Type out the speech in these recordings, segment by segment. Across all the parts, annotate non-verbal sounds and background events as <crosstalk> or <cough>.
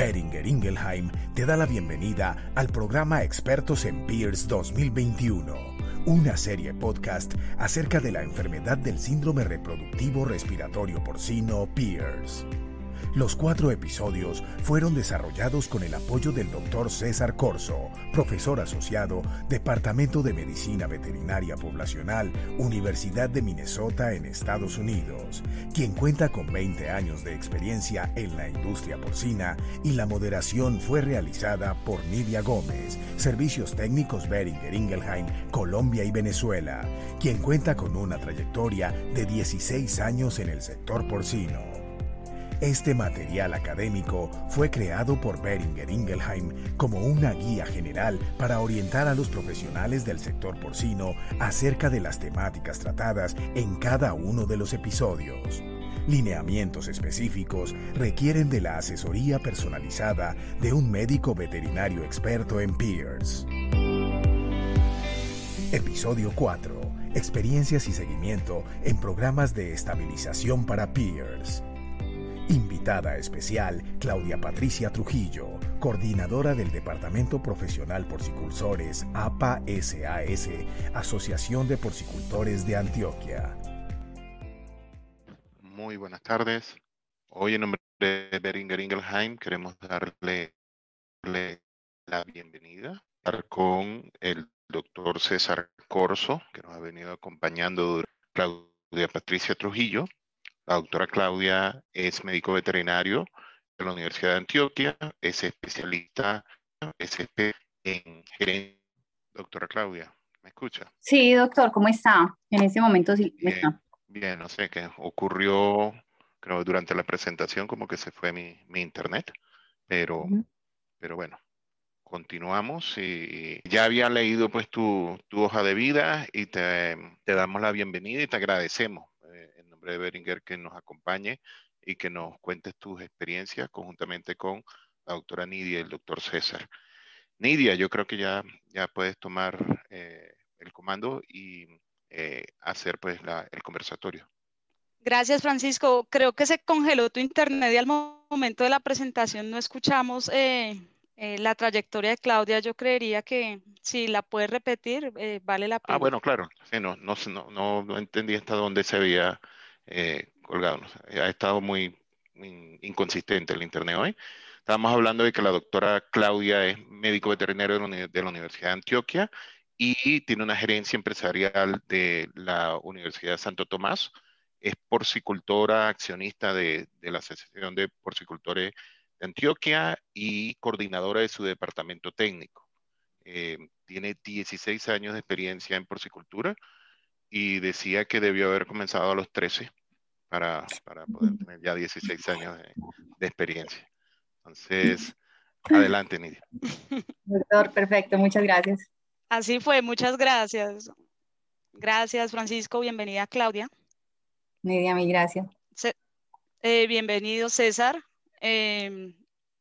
Beringer Ingelheim te da la bienvenida al programa Expertos en Peers 2021, una serie podcast acerca de la enfermedad del síndrome reproductivo respiratorio porcino Peers. Los cuatro episodios fueron desarrollados con el apoyo del Dr. César Corso, profesor asociado, Departamento de Medicina Veterinaria Poblacional, Universidad de Minnesota en Estados Unidos, quien cuenta con 20 años de experiencia en la industria porcina y la moderación fue realizada por Nidia Gómez, Servicios Técnicos Beringer Ingelheim, Colombia y Venezuela, quien cuenta con una trayectoria de 16 años en el sector porcino. Este material académico fue creado por Beringer Ingelheim como una guía general para orientar a los profesionales del sector porcino acerca de las temáticas tratadas en cada uno de los episodios. Lineamientos específicos requieren de la asesoría personalizada de un médico veterinario experto en PEERS. Episodio 4. Experiencias y seguimiento en programas de estabilización para PEERS. Invitada especial, Claudia Patricia Trujillo, coordinadora del Departamento Profesional Porcicultores APA-SAS, Asociación de Porcicultores de Antioquia. Muy buenas tardes. Hoy en nombre de Beringer Ingelheim queremos darle, la bienvenida con el doctor César Corso, que nos ha venido acompañando, Claudia Patricia Trujillo, la doctora Claudia es médico veterinario de la Universidad de Antioquia, es especialista SP en gerencia. Doctora Claudia, ¿me escucha? Sí, doctor, ¿cómo está? En este momento sí. Bien, bien no sé qué ocurrió, creo, durante la presentación, como que se fue mi, internet, pero, pero bueno, continuamos y ya había leído pues tu, hoja de vida y te, te, damos la bienvenida y te agradecemos de Beringer que nos acompañe y que nos cuentes tus experiencias conjuntamente con la doctora Nidia y el doctor César. Nidia, yo creo que ya, ya puedes tomar eh, el comando y eh, hacer pues el conversatorio. Gracias, Francisco. Creo que se congeló tu internet y al momento de la presentación no escuchamos eh, la trayectoria de Claudia. Yo creería que si la puedes repetir, vale la ah, pena. Ah, bueno, claro. no, no, no, no entendí hasta dónde se había eh, colgado. Ha estado muy, inconsistente el Internet hoy. Estábamos hablando de que la doctora Claudia es médico veterinario de la, Universidad de Antioquia y tiene una gerencia empresarial de la Universidad de Santo Tomás. Es porcicultora, accionista de, la Asociación de Porcicultores de Antioquia y coordinadora de su departamento técnico. Eh, tiene 16 años de experiencia en porcicultura y decía que debió haber comenzado a los 13 para, para poder tener ya 16 años de, experiencia. Entonces, <laughs> adelante, Nidia. Doctor, perfecto, muchas gracias. Así fue, muchas gracias. Gracias, Francisco. Bienvenida, Claudia. Nidia, mi gracias. Eh, bienvenido, César. Em,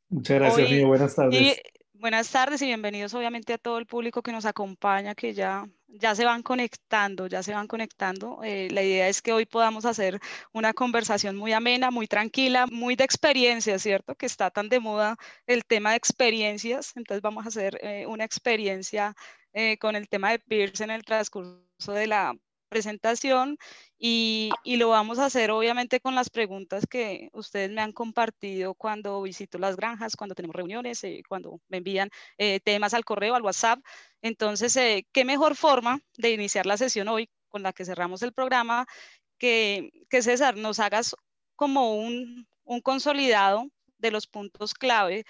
muchas gracias, Nidia. Buenas tardes. Buenas tardes y bienvenidos, obviamente, a todo el público que nos acompaña, que ya ya se van conectando, ya se van conectando. Eh, la idea es que hoy podamos hacer una conversación muy amena, muy tranquila, muy de experiencias, ¿cierto? Que está tan de moda el tema de experiencias. Entonces vamos a hacer eh, una experiencia eh, con el tema de Pierce en el transcurso de la presentación y, lo vamos a hacer obviamente con las preguntas que ustedes me han compartido cuando visito las granjas, cuando tenemos reuniones, eh, cuando me envían eh, temas al correo, al WhatsApp. Entonces, eh, ¿qué mejor forma de iniciar la sesión hoy con la que cerramos el programa que, que César nos hagas como un, un consolidado de los puntos clave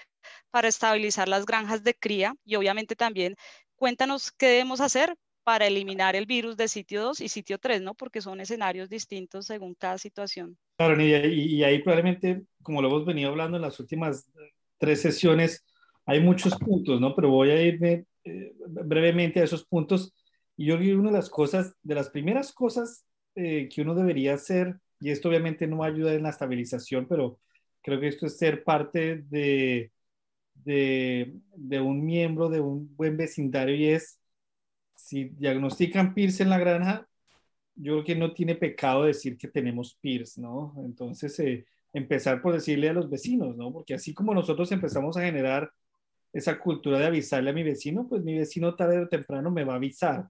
para estabilizar las granjas de cría y obviamente también cuéntanos qué debemos hacer para eliminar el virus de sitio 2 y sitio 3, ¿no? Porque son escenarios distintos según cada situación. Claro, y, y ahí probablemente, como lo hemos venido hablando en las últimas tres sesiones, hay muchos puntos, ¿no? Pero voy a irme eh, brevemente a esos puntos. Y yo creo que una de las cosas, de las primeras cosas eh, que uno debería hacer, y esto obviamente no ayuda en la estabilización, pero creo que esto es ser parte de, de, de un miembro de un buen vecindario y es si diagnostican PIRS en la granja, yo creo que no tiene pecado decir que tenemos PIRS, ¿no? Entonces, eh, empezar por decirle a los vecinos, ¿no? Porque así como nosotros empezamos a generar esa cultura de avisarle a mi vecino, pues mi vecino tarde o temprano me va a avisar.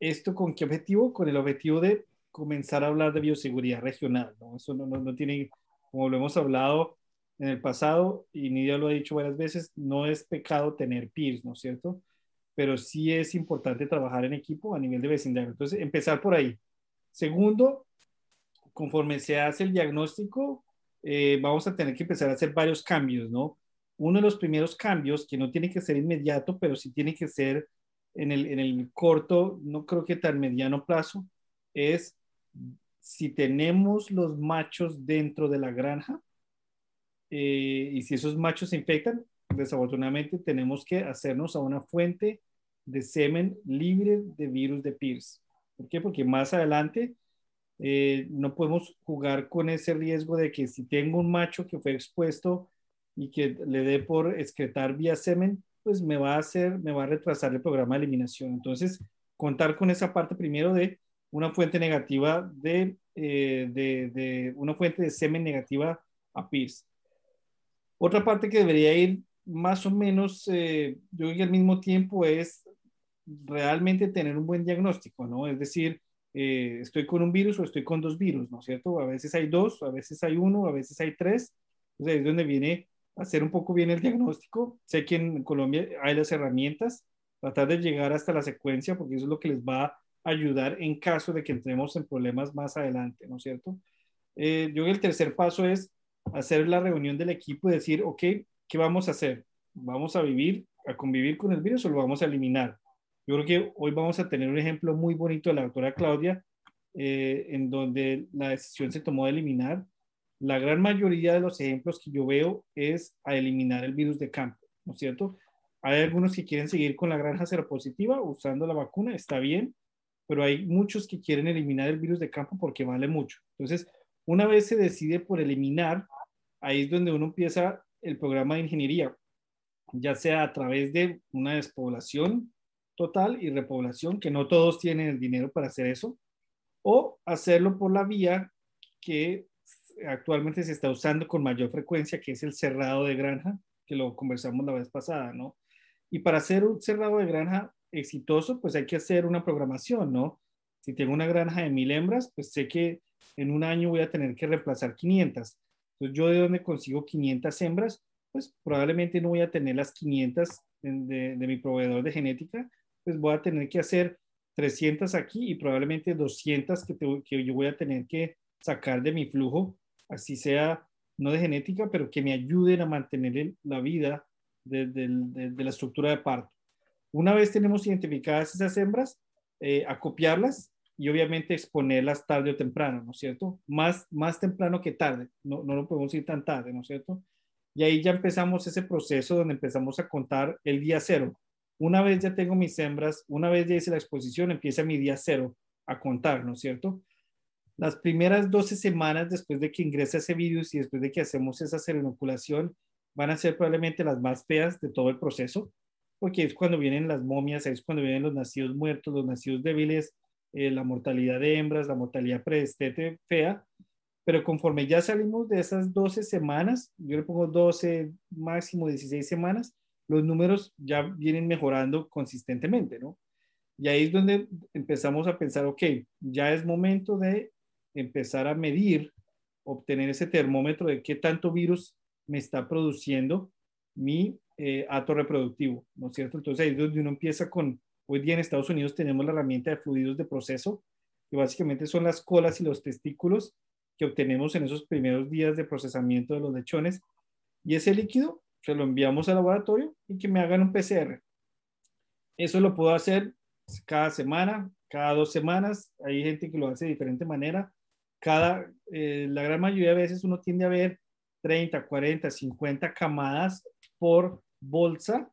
¿Esto con qué objetivo? Con el objetivo de comenzar a hablar de bioseguridad regional, ¿no? Eso no, no, no tiene, como lo hemos hablado en el pasado, y Nidia lo ha dicho varias veces, no es pecado tener peers, ¿no es cierto? Pero sí es importante trabajar en equipo a nivel de vecindario. Entonces, empezar por ahí. Segundo, conforme se hace el diagnóstico, eh, vamos a tener que empezar a hacer varios cambios, ¿no? Uno de los primeros cambios, que no tiene que ser inmediato, pero sí tiene que ser en el, en el corto, no creo que tan mediano plazo, es si tenemos los machos dentro de la granja eh, y si esos machos se infectan, desafortunadamente tenemos que hacernos a una fuente de semen libre de virus de PIRS. ¿Por qué? Porque más adelante eh, no podemos jugar con ese riesgo de que si tengo un macho que fue expuesto y que le dé por excretar vía semen, pues me va a hacer, me va a retrasar el programa de eliminación. Entonces, contar con esa parte primero de una fuente negativa de, eh, de, una fuente de semen negativa a PIRS. Otra parte que debería ir más o menos, eh, yo creo que al mismo tiempo es realmente tener un buen diagnóstico, ¿no? Es decir, eh, estoy con un virus o estoy con dos virus, ¿no es cierto? A veces hay dos, a veces hay uno, a veces hay tres. Entonces es donde viene hacer un poco bien el diagnóstico. Sé que en Colombia hay las herramientas, tratar de llegar hasta la secuencia, porque eso es lo que les va a ayudar en caso de que entremos en problemas más adelante, ¿no es cierto? Eh, yo creo que el tercer paso es hacer la reunión del equipo y decir, ok, ¿qué vamos a hacer? ¿Vamos a vivir, a convivir con el virus o lo vamos a eliminar? Yo creo que hoy vamos a tener un ejemplo muy bonito de la doctora Claudia, eh, en donde la decisión se tomó de eliminar. La gran mayoría de los ejemplos que yo veo es a eliminar el virus de campo, ¿no es cierto? Hay algunos que quieren seguir con la granja seropositiva usando la vacuna, está bien, pero hay muchos que quieren eliminar el virus de campo porque vale mucho. Entonces, una vez se decide por eliminar, ahí es donde uno empieza el programa de ingeniería, ya sea a través de una despoblación total y repoblación, que no todos tienen el dinero para hacer eso, o hacerlo por la vía que actualmente se está usando con mayor frecuencia, que es el cerrado de granja, que lo conversamos la vez pasada, ¿no? Y para hacer un cerrado de granja exitoso, pues hay que hacer una programación, ¿no? Si tengo una granja de mil hembras, pues sé que en un año voy a tener que reemplazar 500. Entonces, ¿yo de dónde consigo 500 hembras? Pues probablemente no voy a tener las 500 de, de mi proveedor de genética, pues voy a tener que hacer 300 aquí y probablemente 200 que, que yo voy a tener que sacar de mi flujo, así sea no de genética, pero que me ayuden a mantener la vida de, de, la estructura de parto. Una vez tenemos identificadas esas hembras, eh, acopiarlas y obviamente exponerlas tarde o temprano, ¿no es cierto? Más, más temprano que tarde, no, no lo podemos ir tan tarde, ¿no es cierto? Y ahí ya empezamos ese proceso donde empezamos a contar el día cero. Una vez ya tengo mis hembras, una vez ya hice la exposición, empieza mi día cero a contar, ¿no es cierto? Las primeras 12 semanas después de que ingresa ese virus y después de que hacemos esa seroinoculación, van a ser probablemente las más feas de todo el proceso, porque es cuando vienen las momias, es cuando vienen los nacidos muertos, los nacidos débiles, eh, la mortalidad de hembras, la mortalidad predestete fea, pero conforme ya salimos de esas 12 semanas, yo le pongo 12, máximo 16 semanas, los números ya vienen mejorando consistentemente, ¿no? Y ahí es donde empezamos a pensar, ok, ya es momento de empezar a medir, obtener ese termómetro de qué tanto virus me está produciendo mi eh, ato reproductivo, ¿no es cierto? Entonces ahí es donde uno empieza con, hoy día en Estados Unidos tenemos la herramienta de fluidos de proceso, que básicamente son las colas y los testículos que obtenemos en esos primeros días de procesamiento de los lechones. Y ese líquido se lo enviamos al laboratorio y que me hagan un PCR. Eso lo puedo hacer cada semana, cada dos semanas. Hay gente que lo hace de diferente manera. Cada, eh, la gran mayoría de veces uno tiende a ver 30, 40, 50 camadas por bolsa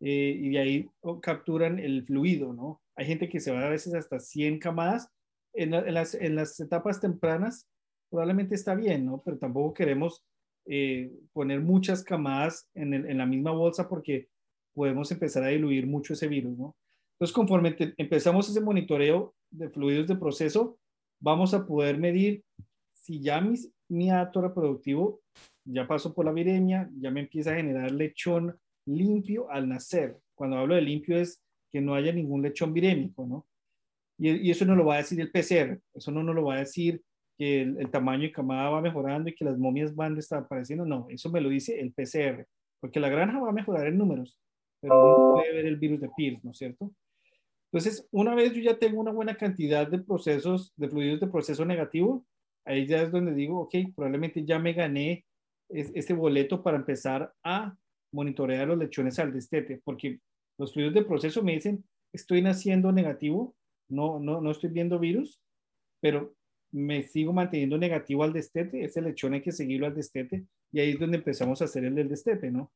eh, y de ahí capturan el fluido, ¿no? Hay gente que se va a veces hasta 100 camadas. En, las, en las etapas tempranas probablemente está bien, ¿no? Pero tampoco queremos eh, poner muchas camadas en, la misma bolsa porque podemos empezar a diluir mucho ese virus, ¿no? Entonces, conforme empezamos ese monitoreo de fluidos de proceso, vamos a poder medir si ya mis mi acto reproductivo ya pasó por la viremia, ya me empieza a generar lechón limpio al nacer. Cuando hablo de limpio es que no haya ningún lechón virémico, ¿no? Y, eso no lo va a decir el PCR, eso no nos lo va a decir que el, tamaño y camada va mejorando y que las momias van desapareciendo, no, eso me lo dice el PCR, porque la granja va a mejorar en números, pero no puede ver el virus de Pierce, ¿no es cierto? Entonces, una vez yo ya tengo una buena cantidad de procesos, de fluidos de proceso negativo, ahí ya es donde digo, ok, probablemente ya me gané este boleto para empezar a monitorear los lechones al destete, porque los fluidos de proceso me dicen, estoy naciendo negativo, no, no, no estoy viendo virus, pero me sigo manteniendo negativo al destete, ese lechón hay que seguirlo al destete, y ahí es donde empezamos a hacer el del destete, ¿no?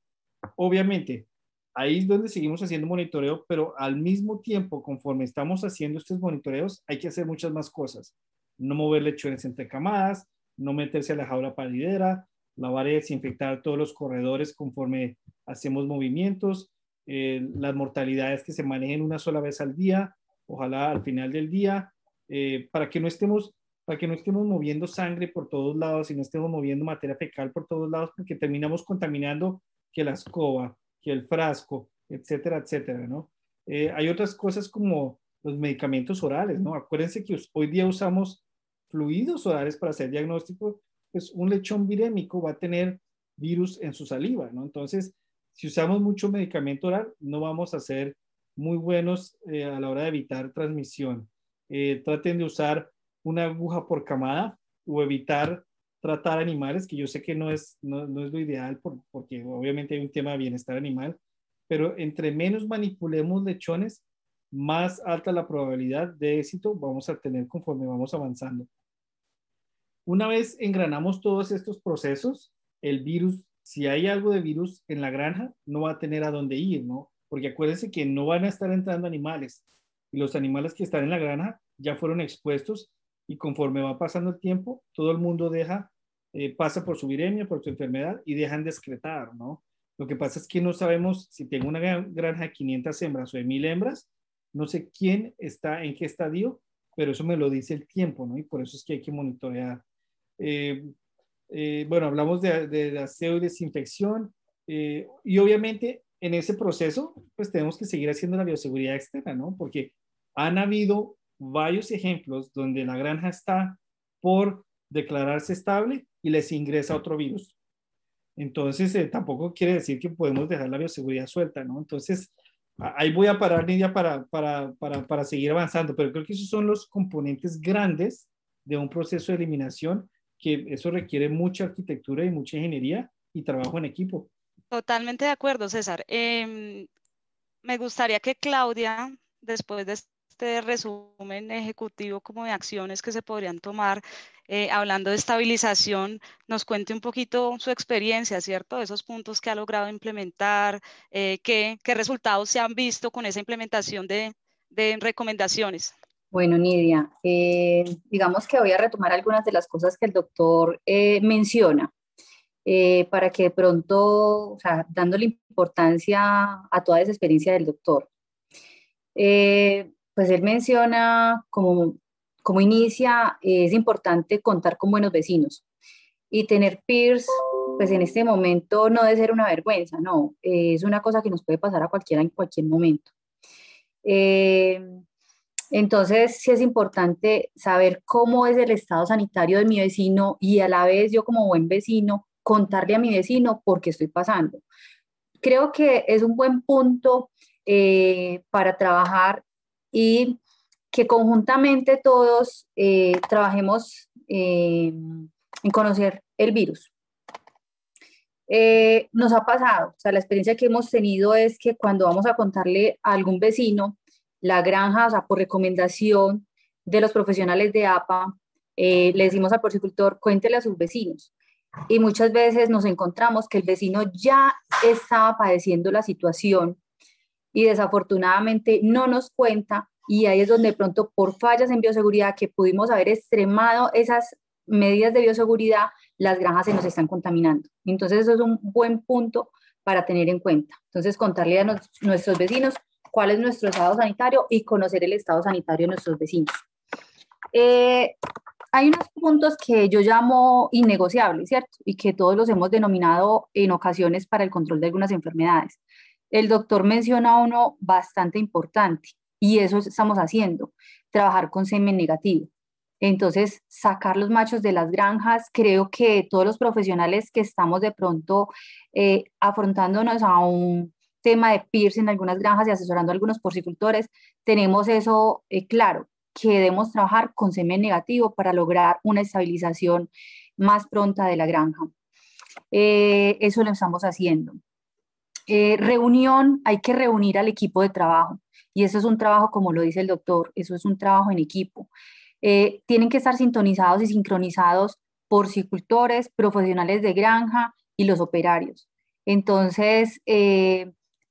Obviamente, ahí es donde seguimos haciendo monitoreo, pero al mismo tiempo, conforme estamos haciendo estos monitoreos, hay que hacer muchas más cosas. No mover lechones entre camadas, no meterse a la jaula palidera, lavar y desinfectar todos los corredores conforme hacemos movimientos, eh, las mortalidades que se manejen una sola vez al día, ojalá al final del día, eh, para que no estemos para que no estemos moviendo sangre por todos lados y no estemos moviendo materia fecal por todos lados, porque terminamos contaminando que la escoba, que el frasco, etcétera, etcétera, ¿no? Eh, hay otras cosas como los medicamentos orales, ¿no? Acuérdense que hoy día usamos fluidos orales para hacer diagnóstico, pues un lechón virémico va a tener virus en su saliva, ¿no? Entonces, si usamos mucho medicamento oral, no vamos a ser muy buenos eh, a la hora de evitar transmisión. Eh, traten de usar una aguja por camada o evitar tratar animales, que yo sé que no es, no, es lo ideal porque obviamente hay un tema de bienestar animal, pero entre menos manipulemos lechones, más alta la probabilidad de éxito vamos a tener conforme vamos avanzando. Una vez engranamos todos estos procesos, el virus si hay algo de virus en la granja, no va a tener a dónde ir, ¿no? Porque acuérdense que no van a estar entrando animales y los animales que están en la granja ya fueron expuestos y conforme va pasando el tiempo, todo el mundo deja, eh, pasa por su viremia, por su enfermedad y dejan de excretar, ¿no? Lo que pasa es que no sabemos si tengo una granja de 500 hembras o de 1000 hembras, no sé quién está en qué estadio, pero eso me lo dice el tiempo, ¿no? Y por eso es que hay que monitorear. Eh, eh, bueno, hablamos de, de, aseo y desinfección eh, y obviamente en ese proceso pues tenemos que seguir haciendo la bioseguridad externa, ¿no? Porque han habido varios ejemplos donde la granja está por declararse estable y les ingresa otro virus. Entonces, eh, tampoco quiere decir que podemos dejar la bioseguridad suelta, ¿no? Entonces, ahí voy a parar, Nidia, para, para, para, para seguir avanzando, pero creo que esos son los componentes grandes de un proceso de eliminación que eso requiere mucha arquitectura y mucha ingeniería y trabajo en equipo. Totalmente de acuerdo, César. Em, me gustaría que Claudia, después de este resumen ejecutivo como de acciones que se podrían tomar, eh, hablando de estabilización, nos cuente un poquito su experiencia, ¿cierto? Esos puntos que ha logrado implementar, eh, qué, qué, resultados se han visto con esa implementación de, de recomendaciones. Bueno, Nidia, eh, digamos que voy a retomar algunas de las cosas que el doctor eh, menciona, eh, para que de pronto, o sea, dándole importancia a toda esa experiencia del doctor. Pues él menciona como, como inicia, es importante contar con buenos vecinos y tener peers, pues en este momento no debe ser una vergüenza, no, es una cosa que nos puede pasar a cualquiera en cualquier momento. Entonces, sí es importante saber cómo es el estado sanitario de mi vecino y a la vez yo como buen vecino contarle a mi vecino por qué estoy pasando. Creo que es un buen punto eh, para trabajar y que conjuntamente todos eh, trabajemos eh, en conocer el virus. nos ha pasado, o sea, la experiencia que hemos tenido es que cuando vamos a contarle a algún vecino, la granja, o sea, por recomendación de los profesionales de APA, eh, le decimos al porcicultor, cuéntele a sus vecinos. Y muchas veces nos encontramos que el vecino ya estaba padeciendo la situación y desafortunadamente no nos cuenta y ahí es donde de pronto por fallas en bioseguridad que pudimos haber extremado esas medidas de bioseguridad, las granjas se nos están contaminando. Entonces eso es un buen punto para tener en cuenta. Entonces contarle a nuestros vecinos cuál es nuestro estado sanitario y conocer el estado sanitario de nuestros vecinos. Eh, hay unos puntos que yo llamo innegociables, ¿cierto? Y que todos los hemos denominado en ocasiones para el control de algunas enfermedades. El doctor menciona uno bastante importante y eso estamos haciendo, trabajar con semen negativo. Entonces, sacar los machos de las granjas, creo que todos los profesionales que estamos de pronto eh, afrontándonos a un tema de PIRS en algunas granjas y asesorando a algunos porcicultores, tenemos eso eh, claro, que debemos trabajar con semen negativo para lograr una estabilización más pronta de la granja. Eh, eso lo estamos haciendo. Eh, reunión, hay que reunir al equipo de trabajo y eso es un trabajo, como lo dice el doctor, eso es un trabajo en equipo. Eh, tienen que estar sintonizados y sincronizados porcicultores, profesionales de granja y los operarios. Entonces,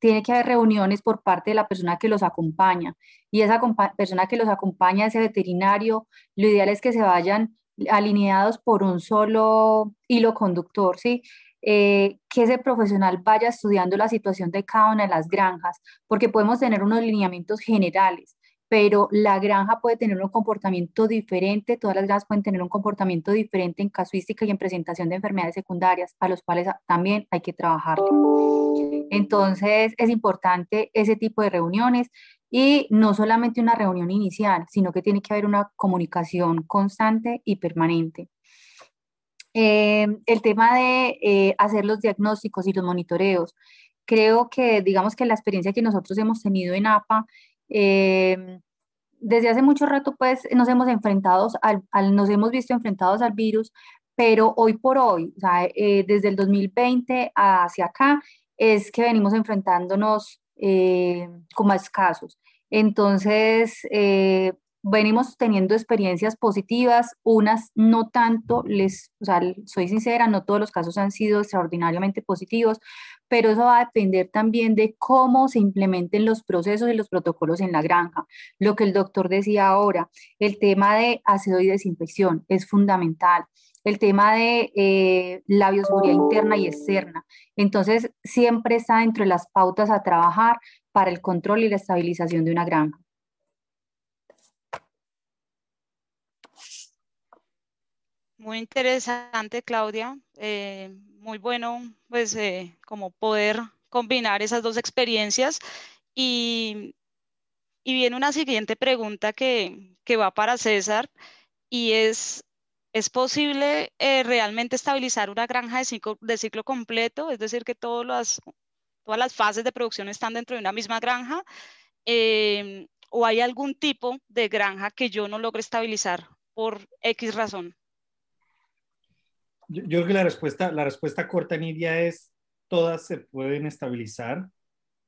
tiene que haber reuniones por parte de la persona que los acompaña y esa persona que los acompaña, ese veterinario, lo ideal es que se vayan alineados por un solo hilo conductor, ¿sí? Eh, que ese profesional vaya estudiando la situación de cada una de las granjas, porque podemos tener unos lineamientos generales, pero la granja puede tener un comportamiento diferente, todas las granjas pueden tener un comportamiento diferente en casuística y en presentación de enfermedades secundarias, a los cuales también hay que trabajar. Entonces, es importante ese tipo de reuniones y no solamente una reunión inicial, sino que tiene que haber una comunicación constante y permanente. Eh, el tema de eh, hacer los diagnósticos y los monitoreos. Creo que, digamos que la experiencia que nosotros hemos tenido en APA eh, desde hace mucho rato, pues nos hemos enfrentado al, nos hemos visto enfrentados al virus, pero hoy por hoy, eh, desde el 2020 hacia acá, es que venimos enfrentándonos eh, con más casos. Entonces, venimos teniendo experiencias positivas, unas no tanto, les, o sea, soy sincera, no todos los casos han sido extraordinariamente positivos, pero eso va a depender también de cómo se implementen los procesos y los protocolos en la granja. Lo que el doctor decía ahora, el tema de aseo y desinfección es fundamental. El tema de eh, la bioseguridad interna y externa. Entonces, siempre está dentro de las pautas a trabajar para el control y la estabilización de una granja. Muy interesante, Claudia. Eh, muy bueno, pues, eh, como poder combinar esas dos experiencias. Y, y viene una siguiente pregunta que, que, va para César y es, ¿es posible eh, realmente estabilizar una granja de ciclo, de ciclo completo? Es decir, que todas las, todas las fases de producción están dentro de una misma granja. ¿O hay algún tipo de granja que yo no logre estabilizar por X razón? Yo, creo que la respuesta, la respuesta corta, Nidia, es todas se pueden estabilizar.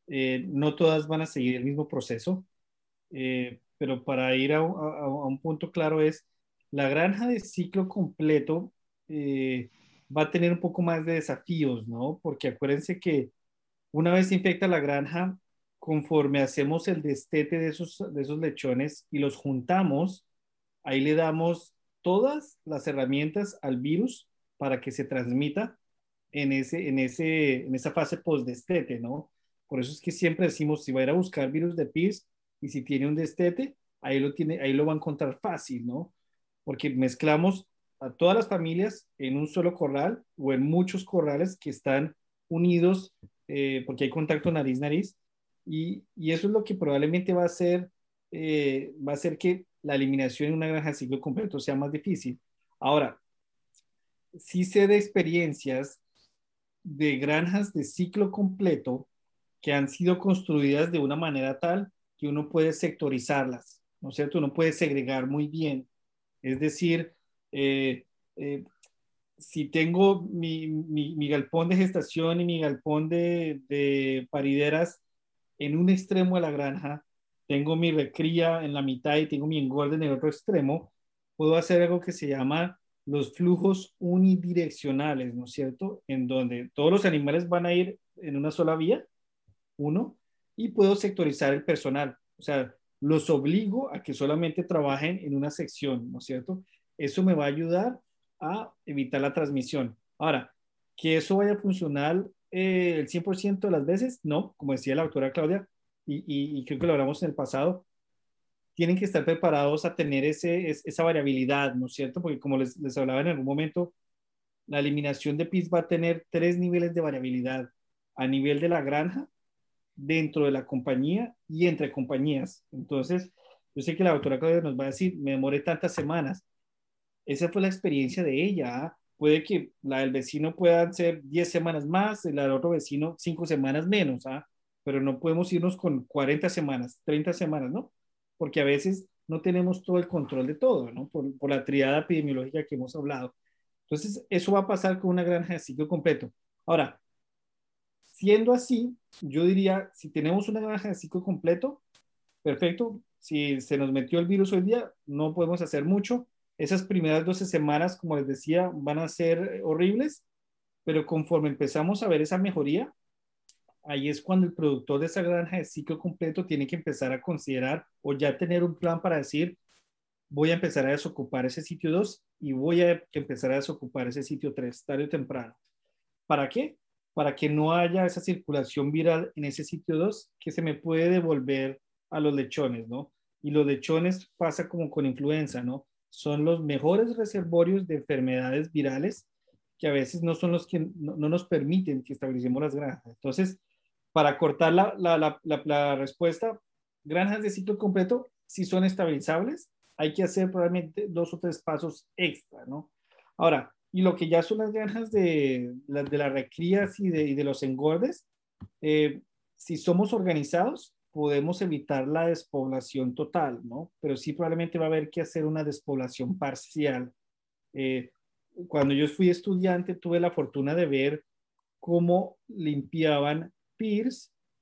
Eh, no todas van a seguir el mismo proceso, eh, pero para ir a, un punto claro es, la granja de ciclo completo eh, va a tener un poco más de desafíos, ¿no? Porque acuérdense que una vez se infecta la granja, conforme hacemos el destete de esos, de esos lechones y los juntamos, ahí le damos todas las herramientas al virus para que se transmita en, ese, en, ese, en esa fase post-destete, ¿no? Por eso es que siempre decimos, si va a ir a buscar virus de PIRS y si tiene un destete, ahí lo, tiene, ahí lo va a encontrar fácil, ¿no? Porque mezclamos a todas las familias en un solo corral o en muchos corrales que están unidos eh, porque hay contacto nariz-nariz y, y, eso es lo que probablemente va a hacer, eh, va a hacer que la eliminación en una granja de ciclo completo sea más difícil. Ahora, sí sé de experiencias de granjas de ciclo completo que han sido construidas de una manera tal que uno puede sectorizarlas, ¿no es cierto? Uno puede segregar muy bien. Es decir, eh, eh, si tengo mi, mi, galpón de gestación y mi galpón de, de, parideras en un extremo de la granja, tengo mi recría en la mitad y tengo mi engorde en el otro extremo, puedo hacer algo que se llama los flujos unidireccionales, ¿no es cierto? En donde todos los animales van a ir en una sola vía, uno, y puedo sectorizar el personal. O sea, los obligo a que solamente trabajen en una sección, ¿no es cierto? Eso me va a ayudar a evitar la transmisión. Ahora, que eso vaya a funcionar eh, el 100% de las veces, no, como decía la doctora Claudia, y, y, creo que lo hablamos en el pasado, tienen que estar preparados a tener ese, esa variabilidad, ¿no es cierto? Porque como les, les hablaba en algún momento, la eliminación de PIS va a tener tres niveles de variabilidad a nivel de la granja, dentro de la compañía y entre compañías. Entonces, yo sé que la doctora Claudia nos va a decir, me demoré tantas semanas. Esa fue la experiencia de ella. ¿ah? Puede que la del vecino pueda ser 10 semanas más, la del otro vecino 5 semanas menos, ¿ah? pero no podemos irnos con 40 semanas, 30 semanas, ¿no? Porque a veces no tenemos todo el control de todo, ¿no? Por, por la triada epidemiológica que hemos hablado. Entonces, eso va a pasar con una granja de ciclo completo. Ahora, siendo así, yo diría, si tenemos una granja de ciclo completo, perfecto. Si se nos metió el virus hoy día, no podemos hacer mucho. Esas primeras 12 semanas, como les decía, van a ser horribles, pero conforme empezamos a ver esa mejoría, ahí es cuando el productor de esa granja de ciclo completo tiene que empezar a considerar o ya tener un plan para decir, voy a empezar a desocupar ese sitio 2 y voy a empezar a desocupar ese sitio 3, tarde o temprano. ¿Para qué? Para que no haya esa circulación viral en ese sitio 2 que se me puede devolver a los lechones, ¿no? Y los lechones pasa como con influenza, ¿no? Son los mejores reservorios de enfermedades virales que a veces no son los que no, nos permiten que establecemos las granjas. Entonces, para cortar la, respuesta, granjas de ciclo completo si son estabilizables, hay que hacer probablemente dos o tres pasos extra, ¿no? Ahora, y lo que ya son las granjas de, de las recrías y de, de, los engordes, eh, si somos organizados, podemos evitar la despoblación total, ¿no? Pero sí probablemente va a haber que hacer una despoblación parcial. Eh, cuando yo fui estudiante, tuve la fortuna de ver cómo limpiaban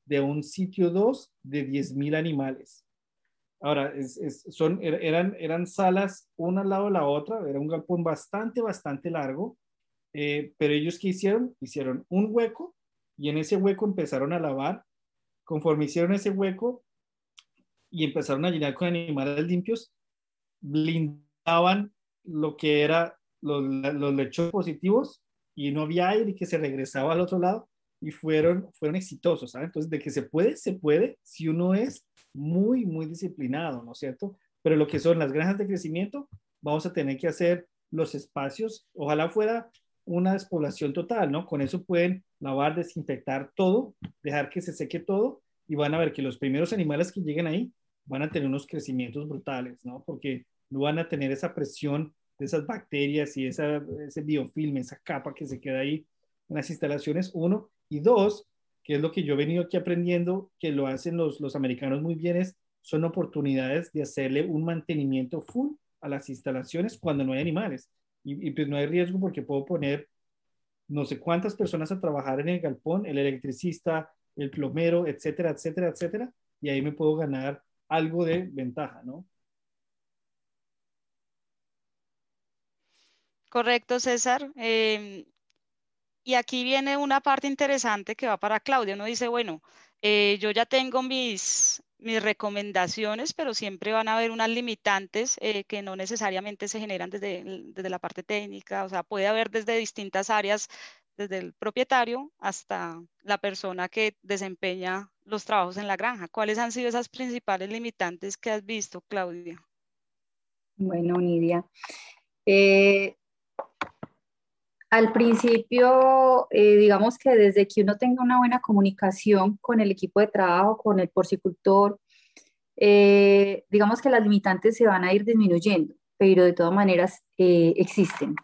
De un sitio 2 de 10.000 animales. Ahora, son, er, eran, eran salas una al lado de la otra, era un galpón bastante, bastante largo, eh, pero ellos qué hicieron? Hicieron un hueco y en ese hueco empezaron a lavar. Conforme hicieron ese hueco y empezaron a llenar con animales limpios, blindaban lo que era los, los lechones positivos y no había aire que se regresaba al otro lado y fueron, fueron exitosos, ¿sabes? Entonces, de que se puede, se puede si uno es muy, muy disciplinado, ¿no es cierto? Pero lo que son las granjas de crecimiento, vamos a tener que hacer los espacios, ojalá fuera una despoblación total, ¿no? Con eso pueden lavar, desinfectar todo, dejar que se seque todo y van a ver que los primeros animales que lleguen ahí van a tener unos crecimientos brutales, ¿no? Porque no van a tener esa presión de esas bacterias y esa, ese biofilm, esa capa que se queda ahí en las instalaciones, uno. Y dos, que es lo que yo he venido aquí aprendiendo, que lo hacen los, los americanos muy bien, es, son oportunidades de hacerle un mantenimiento full a las instalaciones cuando no hay animales. Y, pues no hay riesgo porque puedo poner no sé cuántas personas a trabajar en el galpón, el electricista, el plomero, etcétera, etcétera, etcétera, y ahí me puedo ganar algo de ventaja, ¿no? Correcto, César. Eh, y aquí viene una parte interesante que va para Claudia. Uno dice, bueno, eh, yo ya tengo mis, mis recomendaciones, pero siempre van a haber unas limitantes eh, que no necesariamente se generan desde, desde la parte técnica. O sea, puede haber desde distintas áreas, desde el propietario hasta la persona que desempeña los trabajos en la granja. ¿Cuáles han sido esas principales limitantes que has visto, Claudia? Bueno, Nidia. Eh, al principio, eh, digamos que desde que uno tenga una buena comunicación con el equipo de trabajo, con el porcicultor, eh, digamos que las limitantes se van a ir disminuyendo, pero de todas maneras eh, existen.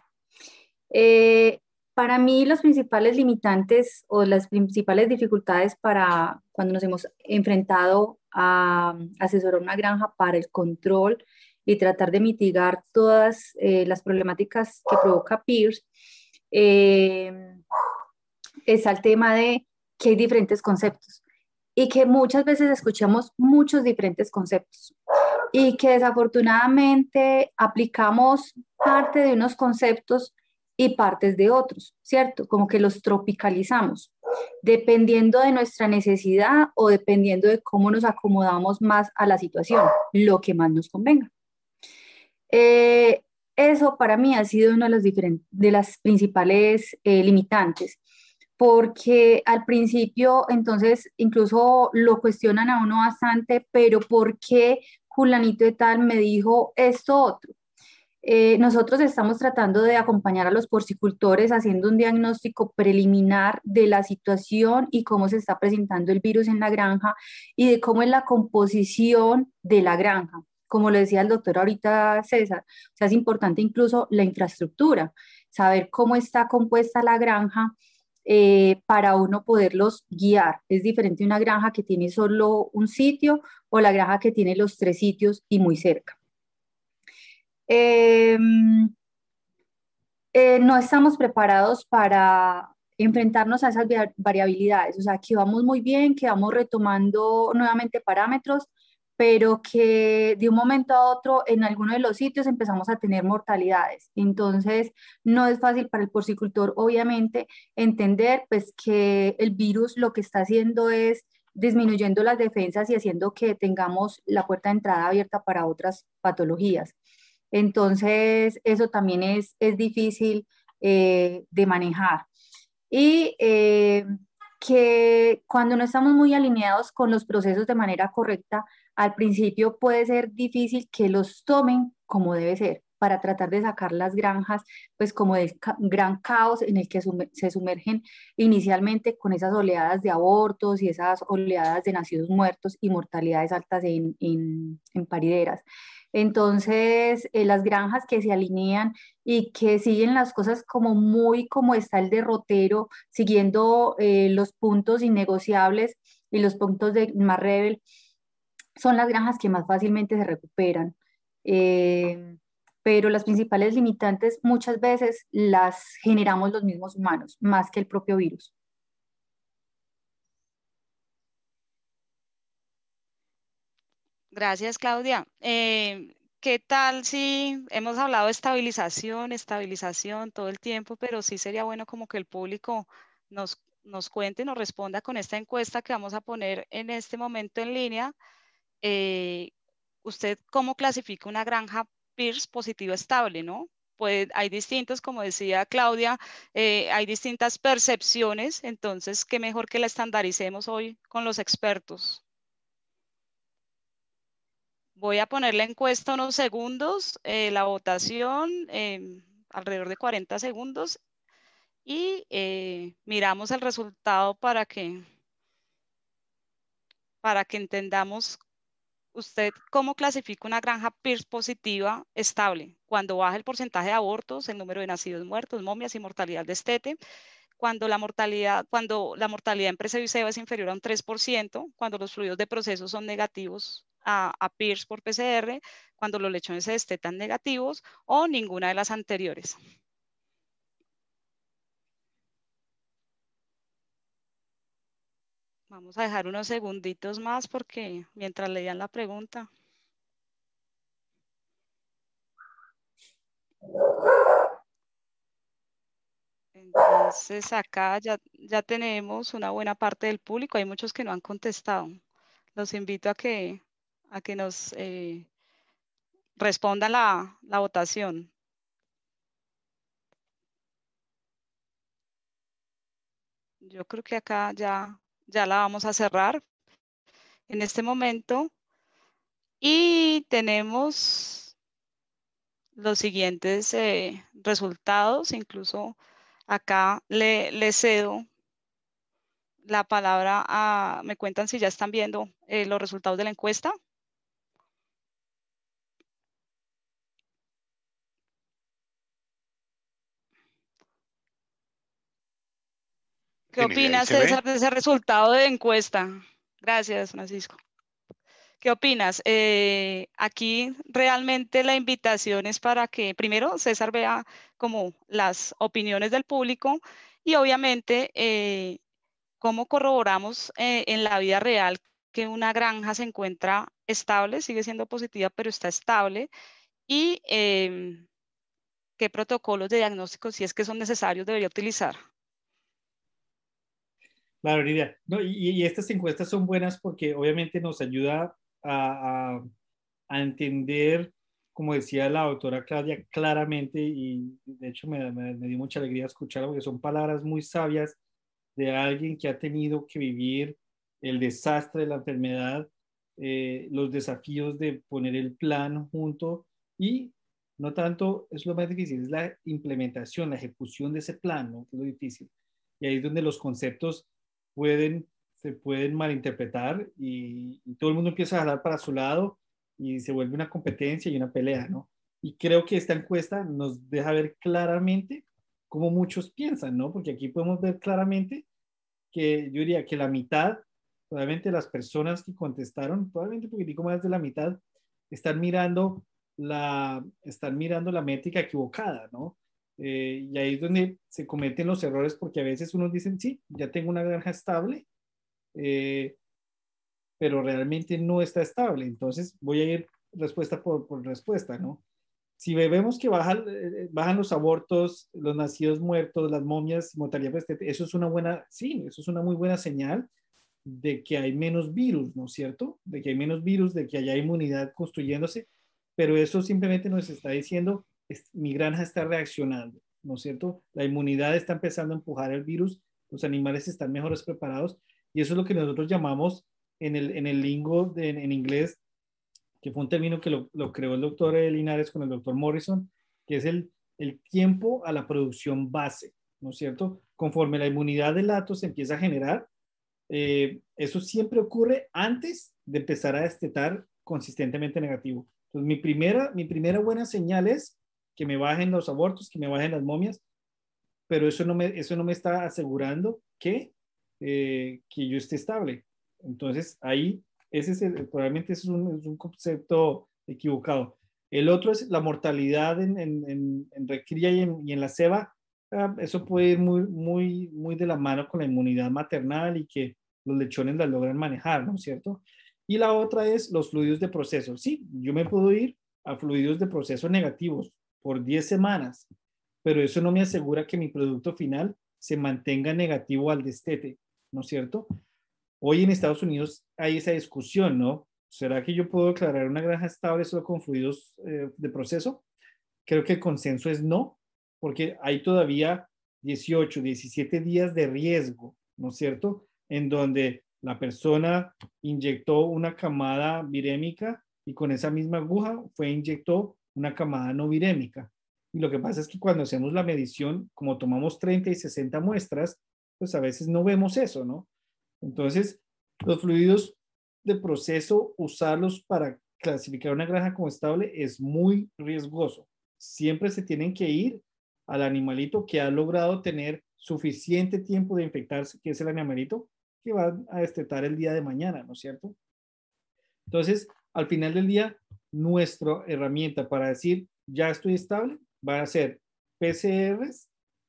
para mí, los principales limitantes o las principales dificultades para cuando nos hemos enfrentado a asesorar una granja para el control y tratar de mitigar todas las problemáticas que provoca PIRS, eh, es al tema de que hay diferentes conceptos y que muchas veces escuchamos muchos diferentes conceptos y que desafortunadamente aplicamos parte de unos conceptos y partes de otros, ¿cierto? Como que los tropicalizamos, dependiendo de nuestra necesidad o dependiendo de cómo nos acomodamos más a la situación, lo que más nos convenga. Eh, eso para mí ha sido una de, los de las principales eh, limitantes, porque al principio entonces incluso lo cuestionan a uno bastante, pero ¿por qué Julanito de tal me dijo esto otro. Eh, nosotros estamos tratando de acompañar a los porcicultores haciendo un diagnóstico preliminar de la situación y cómo se está presentando el virus en la granja y de cómo es la composición de la granja. Como lo decía el doctor ahorita César, o sea, es importante incluso la infraestructura, saber cómo está compuesta la granja eh, para uno poderlos guiar. Es diferente una granja que tiene solo un sitio o la granja que tiene los tres sitios y muy cerca. Em, eh, no estamos preparados para enfrentarnos a esas variabilidades, o sea, que vamos muy bien, que vamos retomando nuevamente parámetros, pero que de un momento a otro en alguno de los sitios empezamos a tener mortalidades. Entonces, no es fácil para el porcicultor, obviamente, entender pues que el virus lo que está haciendo es disminuyendo las defensas y haciendo que tengamos la puerta de entrada abierta para otras patologías. Entonces, eso también es, es difícil eh, de manejar. Y eh, que cuando no estamos muy alineados con los procesos de manera correcta, al principio puede ser difícil que los tomen como debe ser para tratar de sacar las granjas, pues como del gran caos en el que se sumergen inicialmente con esas oleadas de abortos y esas oleadas de nacidos muertos y mortalidades altas en, en, parideras. Entonces, eh, las granjas que se alinean y que siguen las cosas como muy como está el derrotero, siguiendo eh, los puntos innegociables y los puntos de más rebel, son las granjas que más fácilmente se recuperan. Eh, pero las principales limitantes muchas veces las generamos los mismos humanos, más que el propio virus. Gracias, Claudia. Eh, ¿Qué tal si hemos hablado de estabilización, estabilización todo el tiempo, pero sí sería bueno como que el público nos, nos cuente, nos responda con esta encuesta que vamos a poner en este momento en línea. Eh, ¿Usted cómo clasifica una granja PIRS positiva estable, no? Pues hay distintos, como decía Claudia, eh, hay distintas percepciones, entonces, qué mejor que la estandaricemos hoy con los expertos. Voy a poner la encuesta unos segundos, eh, la votación em, alrededor de 40 segundos y miramos el resultado para que, para que entendamos usted cómo clasifica una granja PIRS positiva estable cuando baja el porcentaje de abortos, el número de nacidos muertos, momias y mortalidad de estete, cuando la mortalidad, cuando la mortalidad en preseo es inferior a un 3%, cuando los fluidos de proceso son negativos a, a PIRS por PCR cuando los lechones se destetan negativos o ninguna de las anteriores. Vamos a dejar unos segunditos más porque mientras leían la pregunta. Entonces acá ya, ya tenemos una buena parte del público. Hay muchos que no han contestado. Los invito a que a que nos eh, respondan la, la votación. Yo creo que acá ya, ya la vamos a cerrar en este momento. Y tenemos los siguientes eh, resultados. Incluso acá le, cedo la palabra a, me cuentan si ya están viendo eh, los resultados de la encuesta. ¿Qué opinas, César, de ese resultado de encuesta? Gracias, Francisco. ¿Qué opinas? Eh, aquí realmente la invitación es para que primero César vea como las opiniones del público y obviamente eh, cómo corroboramos eh, en la vida real que una granja se encuentra estable, sigue siendo positiva, pero está estable y qué protocolos de diagnóstico, si es que son necesarios, debería utilizar. Claro, Lidia. No, y, estas encuestas son buenas porque obviamente nos ayuda a, entender, como decía la doctora Claudia, claramente, y de hecho me, me, dio mucha alegría escuchar porque son palabras muy sabias de alguien que ha tenido que vivir el desastre de la enfermedad eh, los desafíos de poner el plan junto y no tanto es lo más difícil, es la implementación, la ejecución de ese plan. Que es lo difícil. Y ahí es donde los conceptos pueden, se pueden malinterpretar y, y todo el mundo empieza a hablar para su lado y se vuelve una competencia y una pelea, ¿no? Y creo que esta encuesta nos deja ver claramente cómo muchos piensan, ¿no? Porque aquí podemos ver claramente que yo diría que la mitad, probablemente las personas que contestaron, probablemente un poquitico más de la mitad, están mirando la, están mirando la métrica equivocada, ¿no? Eh, y ahí es donde se cometen los errores porque a veces uno dice, sí, ya tengo una granja estable, eh, pero realmente no está estable. Entonces voy a ir respuesta por, por respuesta, ¿no? si vemos que bajan, eh, bajan los abortos, los nacidos muertos, las momias, mortalidad eso es una buena, sí, eso es una muy buena señal de que hay menos virus, ¿no es cierto? De que hay menos virus, de que haya inmunidad construyéndose, pero eso simplemente nos está diciendo, mi granja está reaccionando, ¿no es cierto? La inmunidad está empezando a empujar el virus, los animales están mejores preparados y eso es lo que nosotros llamamos en el, en el lingo en inglés que fue un término que lo, creó el doctor Linares con el doctor Morrison, que es el, el tiempo a la producción base, ¿no es cierto? Conforme la inmunidad del lato se empieza a generar, eh, eso siempre ocurre antes de empezar a destetar consistentemente negativo. Entonces, mi primera, mi primera buena señal es que me bajen los abortos, que me bajen las momias, pero eso no me, eso no me está asegurando que, eh, que yo esté estable. Entonces, ahí ese es probablemente es un, concepto equivocado. El otro es la mortalidad en, en, en, recría y en, la ceba. Ah, eso puede ir muy, muy, muy de la mano con la inmunidad maternal y que los lechones la logran manejar, ¿no es cierto? Y la otra es los fluidos de proceso. Sí, yo me puedo ir a fluidos de proceso negativos por 10 semanas, pero eso no me asegura que mi producto final se mantenga negativo al destete, ¿no es cierto? Hoy en Estados Unidos hay esa discusión, ¿no? ¿Será que yo puedo declarar una granja estable solo con fluidos eh, de proceso? Creo que el consenso es no, porque hay todavía 18, 17 días de riesgo, ¿no es cierto? En donde la persona inyectó una camada virémica y con esa misma aguja fue inyectó una camada no virémica. Y lo que pasa es que cuando hacemos la medición, como tomamos 30 y 60 muestras, pues a veces no vemos eso, ¿no? Entonces, los fluidos de proceso, usarlos para clasificar una granja como estable es muy riesgoso. Siempre se tienen que ir al animalito que ha logrado tener suficiente tiempo de infectarse, que es el animalito que va a destetar el día de mañana, ¿no es cierto? Entonces, al final del día, nuestra herramienta para decir ya estoy estable va a ser PCRs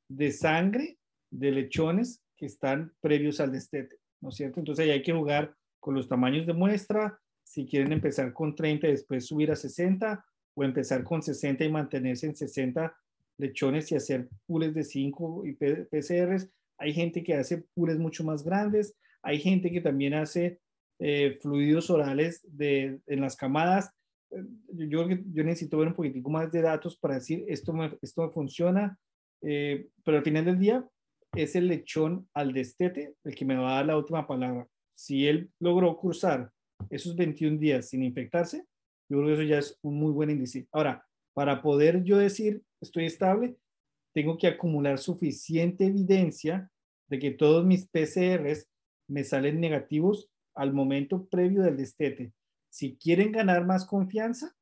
de sangre de lechones que están previos al destete. ¿no es cierto? Entonces ahí hay que jugar con los tamaños de muestra, si quieren empezar con 30 y después subir a 60, o empezar con 60 y mantenerse en 60 lechones y hacer pools de 5 y PCRs. Hay gente que hace pools mucho más grandes, hay gente que también hace eh, fluidos orales de, en las camadas. Yo, yo necesito ver un poquitico más de datos para decir esto, esto funciona, eh, pero al final del día es el lechón al destete el que me va a dar la última palabra. Si él logró cruzar esos 21 días sin infectarse, yo creo que eso ya es un muy buen índice. Ahora, para poder yo decir estoy estable, tengo que acumular suficiente evidencia de que todos mis PCRs me salen negativos al momento previo del destete. Si quieren ganar más confianza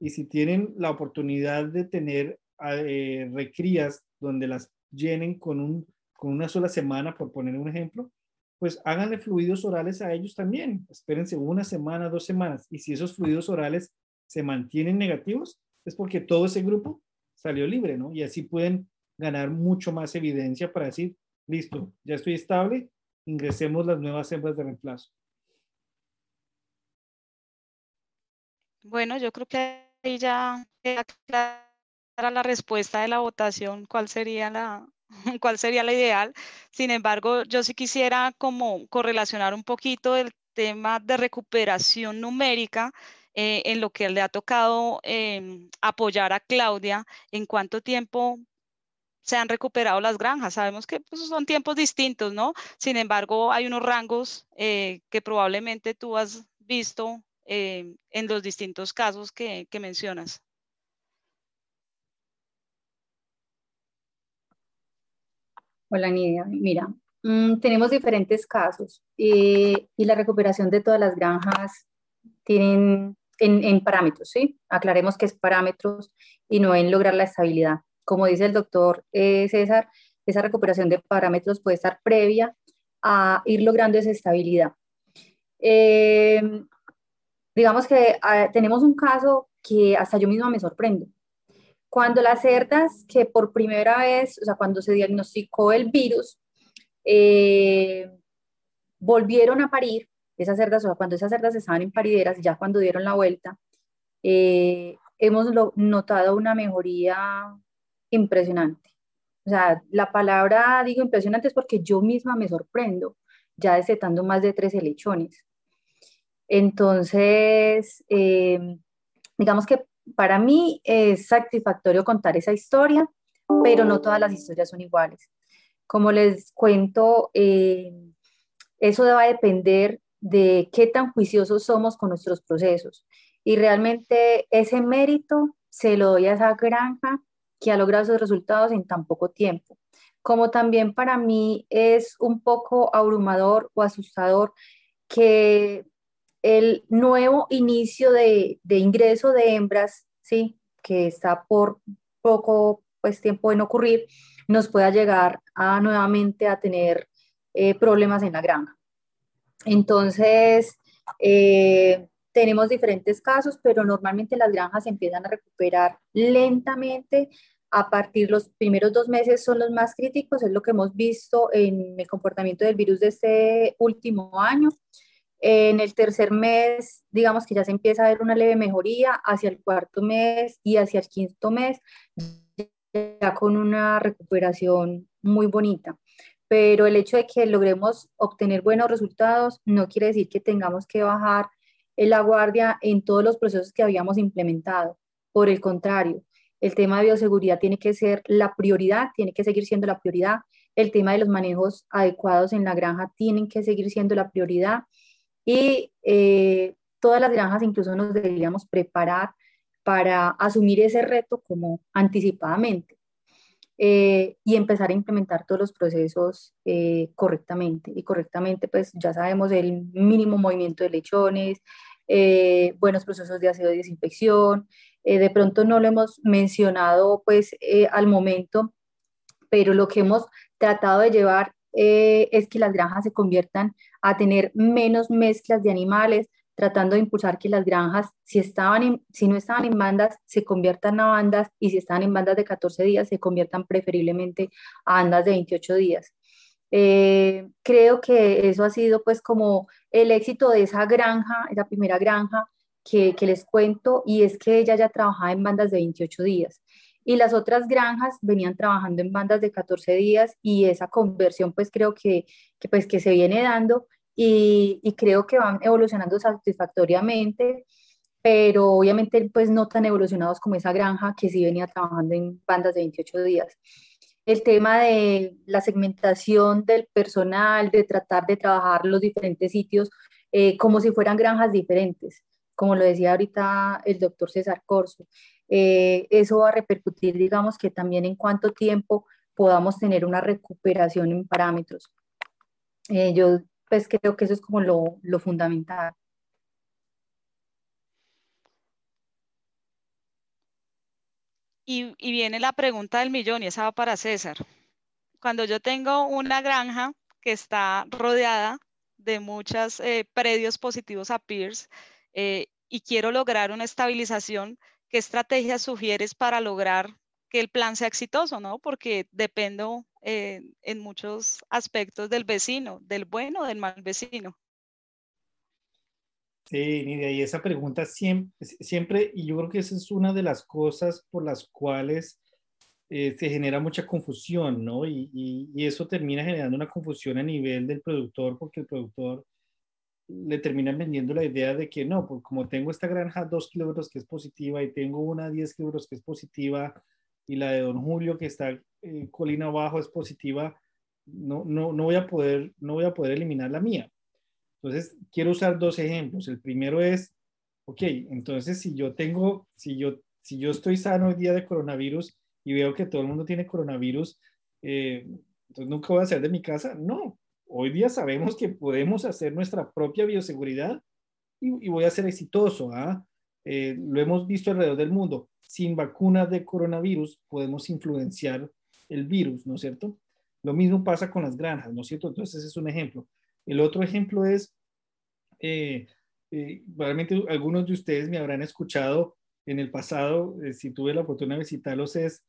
y si tienen la oportunidad de tener eh, recrías donde las llenen con, un, con una sola semana, por poner un ejemplo, pues háganle fluidos orales a ellos también. Espérense una semana, dos semanas. Y si esos fluidos orales se mantienen negativos, es porque todo ese grupo salió libre, ¿no? Y así pueden ganar mucho más evidencia para decir, listo, ya estoy estable, ingresemos las nuevas hembras de reemplazo. Bueno, yo creo que ahí ya queda la respuesta de la votación, cuál sería la, <laughs> cuál sería la ideal. Sin embargo, yo sí quisiera como correlacionar un poquito el tema de recuperación numérica eh, en lo que le ha tocado em, apoyar a Claudia, en cuánto tiempo se han recuperado las granjas. Sabemos que pues, son tiempos distintos, ¿no? Sin embargo, hay unos rangos eh, que probablemente tú has visto eh, en los distintos casos que, que mencionas. Hola Nidia, mira, mm, tenemos diferentes casos eh, y la recuperación de todas las granjas tienen en, parámetros, ¿sí? Aclaremos que es parámetros y no en lograr la estabilidad. Como dice el doctor eh, César, esa recuperación de parámetros puede estar previa a ir logrando esa estabilidad. Eh, digamos que ah, tenemos un caso que hasta yo misma me sorprendo. Cuando las cerdas que por primera vez, o sea, cuando se diagnosticó el virus, eh, volvieron a parir, esas cerdas, o sea, cuando esas cerdas estaban en parideras, ya cuando dieron la vuelta, eh, hemos notado una mejoría impresionante. O sea, la palabra, digo impresionante, es porque yo misma me sorprendo, ya destetando más de 13 lechones. Entonces, eh, digamos que para mí es satisfactorio contar esa historia, pero no todas las historias son iguales. Como les cuento, eh, eso va a depender de qué tan juiciosos somos con nuestros procesos. Y realmente ese mérito se lo doy a esa granja que ha logrado esos resultados en tan poco tiempo. Como también para mí es un poco abrumador o asustador que el nuevo inicio de, ingreso de hembras, ¿sí? que está por poco pues, tiempo en ocurrir, nos pueda llegar a nuevamente a tener eh, problemas en la granja. Entonces, eh, tenemos diferentes casos, pero normalmente las granjas empiezan a recuperar lentamente. A partir los primeros dos meses son los más críticos, es lo que hemos visto en el comportamiento del virus de este último año. En el tercer mes, digamos que ya se empieza a ver una leve mejoría, hacia el cuarto mes y hacia el quinto mes, ya con una recuperación muy bonita. Pero el hecho de que logremos obtener buenos resultados no quiere decir que tengamos que bajar la guardia en todos los procesos que habíamos implementado. Por el contrario, el tema de bioseguridad tiene que ser la prioridad, tiene que seguir siendo la prioridad. El tema de los manejos adecuados en la granja tienen que seguir siendo la prioridad y eh, todas las granjas incluso nos deberíamos preparar para asumir ese reto como anticipadamente eh, y empezar a implementar todos los procesos eh, correctamente. Y correctamente, pues ya sabemos el mínimo movimiento de lechones, buenos procesos de aseo y desinfección. de pronto no lo hemos mencionado pues al momento, pero lo que hemos tratado de llevar es que las granjas se conviertan a tener menos mezclas de animales, tratando de impulsar que las granjas, si, estaban si no estaban en bandas, se conviertan a bandas y si estaban en bandas de 14 días, se conviertan preferiblemente a bandas de 28 días. Eh, creo que eso ha sido pues como el éxito de esa granja, esa primera granja que, que les cuento, y es que ella ya trabajaba en bandas de 28 días y las otras granjas venían trabajando en bandas de 14 días y esa conversión pues creo que, que pues que se viene dando y, y, creo que van evolucionando satisfactoriamente, pero obviamente pues no tan evolucionados como esa granja que sí venía trabajando en bandas de 28 días. El tema de la segmentación del personal, de tratar de trabajar los diferentes sitios eh, como si fueran granjas diferentes, como lo decía ahorita el doctor César Corso. Eh, eso va a repercutir, digamos, que también en cuánto tiempo podamos tener una recuperación en parámetros. Eh, yo pues creo que eso es como lo, fundamental. Y, viene la pregunta del millón y esa va para César. Cuando yo tengo una granja que está rodeada de muchos eh, predios positivos a peers y quiero lograr una estabilización, ¿qué estrategias sugieres para lograr que el plan sea exitoso, ¿no? Porque dependo eh, en muchos aspectos del vecino, del bueno o del mal vecino. Sí, Nidia, y esa pregunta siempre, siempre, y yo creo que esa es una de las cosas por las cuales eh, se genera mucha confusión, ¿no? Y, y, y, eso termina generando una confusión a nivel del productor, porque el productor le terminan vendiendo la idea de que no, pues como tengo esta granja 2 kilómetros que es positiva y tengo una 10 kilómetros que es positiva y la de Don Julio que está eh, colina abajo es positiva, no, no, no, voy a poder, no voy a poder eliminar la mía. Entonces, quiero usar dos ejemplos. El primero es, ok, entonces si yo tengo, si yo, si yo estoy sano hoy día de coronavirus y veo que todo el mundo tiene coronavirus, eh, entonces nunca voy a salir de mi casa. No, hoy día sabemos que podemos hacer nuestra propia bioseguridad y, voy a ser exitoso. ¿ah? Eh, lo hemos visto alrededor del mundo. Sin vacunas de coronavirus podemos influenciar el virus, ¿no es cierto? Lo mismo pasa con las granjas, ¿no es cierto? Entonces, ese es un ejemplo. El otro ejemplo es, eh, eh, probablemente algunos de ustedes me habrán escuchado en el pasado, si tuve la oportunidad de visitarlos, es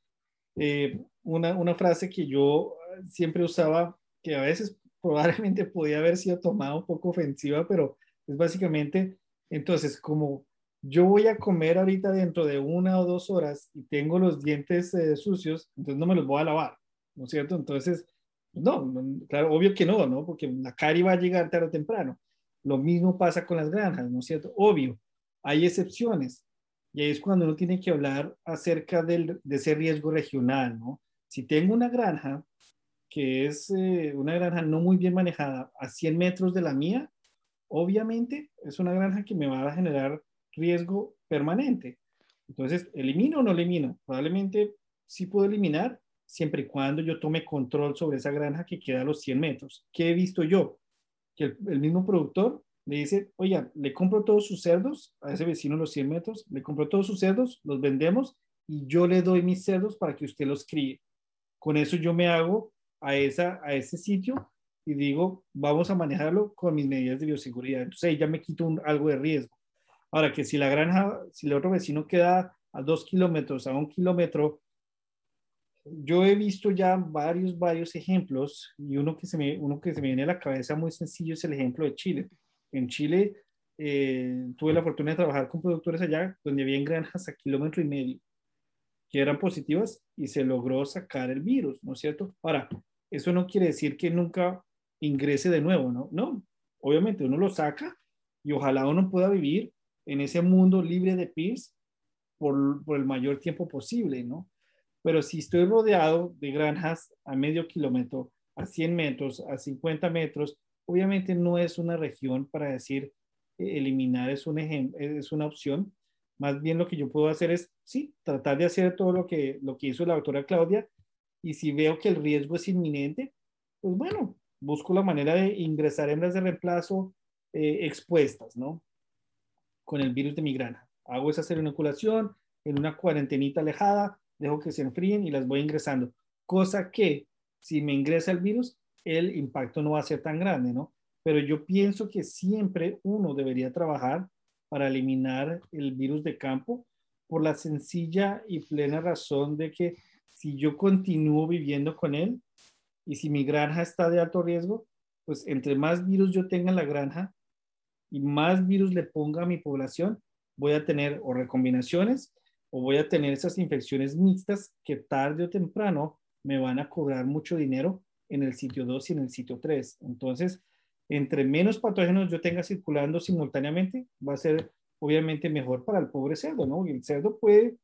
una, una frase que yo siempre usaba, que a veces probablemente podía haber sido tomada un poco ofensiva, pero es básicamente, entonces, como yo voy a comer ahorita dentro de una o dos horas y tengo los dientes eh, sucios, entonces no me los voy a lavar, ¿no es cierto? Entonces, no, claro, obvio que no, ¿no? Porque la cari va a llegar tarde o temprano. Lo mismo pasa con las granjas, ¿no es cierto? Obvio, hay excepciones. Y ahí es cuando uno tiene que hablar acerca del, de ese riesgo regional, ¿no? Si tengo una granja que es eh, una granja no muy bien manejada a 100 metros de la mía, obviamente es una granja que me va a generar riesgo permanente. Entonces, ¿elimino o no elimino? Probablemente sí puedo eliminar siempre y cuando yo tome control sobre esa granja que queda a los 100 metros. ¿Qué he visto yo? Que el, mismo productor le dice, oye, le compro todos sus cerdos a ese vecino a los 100 metros, le compro todos sus cerdos, los vendemos y yo le doy mis cerdos para que usted los críe. Con eso yo me hago a, esa, a ese sitio y digo, vamos a manejarlo con mis medidas de bioseguridad. Entonces ya me quito algo de riesgo. Ahora que si la granja, si el otro vecino queda a dos kilómetros, a un kilómetro, yo he visto ya varios, varios ejemplos y uno que se me, uno que se me viene a la cabeza muy sencillo es el ejemplo de Chile. En Chile eh, tuve la fortuna de trabajar con productores allá donde había granjas a kilómetro y medio que eran positivas y se logró sacar el virus, ¿no es cierto? Ahora, eso no quiere decir que nunca ingrese de nuevo, ¿no? No, obviamente uno lo saca y ojalá uno pueda vivir en ese mundo libre de PIRS por, por el mayor tiempo posible, ¿no? Pero si estoy rodeado de granjas a medio kilómetro, a 100 metros, a 50 metros, obviamente no es una región para decir eh, eliminar es, un es una opción. Más bien lo que yo puedo hacer es, sí, tratar de hacer todo lo que, lo que hizo la doctora Claudia y si veo que el riesgo es inminente, pues bueno, busco la manera de ingresar hembras de reemplazo eh, expuestas, ¿no? Con el virus de mi granja. Hago esa inoculación en una cuarentenita alejada, dejo que se enfríen y las voy ingresando. Cosa que si me ingresa el virus, el impacto no va a ser tan grande, ¿no? Pero yo pienso que siempre uno debería trabajar para eliminar el virus de campo por la sencilla y plena razón de que si yo continúo viviendo con él y si mi granja está de alto riesgo, pues entre más virus yo tenga en la granja y más virus le ponga a mi población, voy a tener o recombinaciones o voy a tener esas infecciones mixtas que tarde o temprano me van a cobrar mucho dinero en el sitio 2 y en el sitio 3. Entonces, entre menos patógenos yo tenga circulando simultáneamente, va a ser obviamente mejor para el pobre cerdo, ¿no? Y el cerdo puede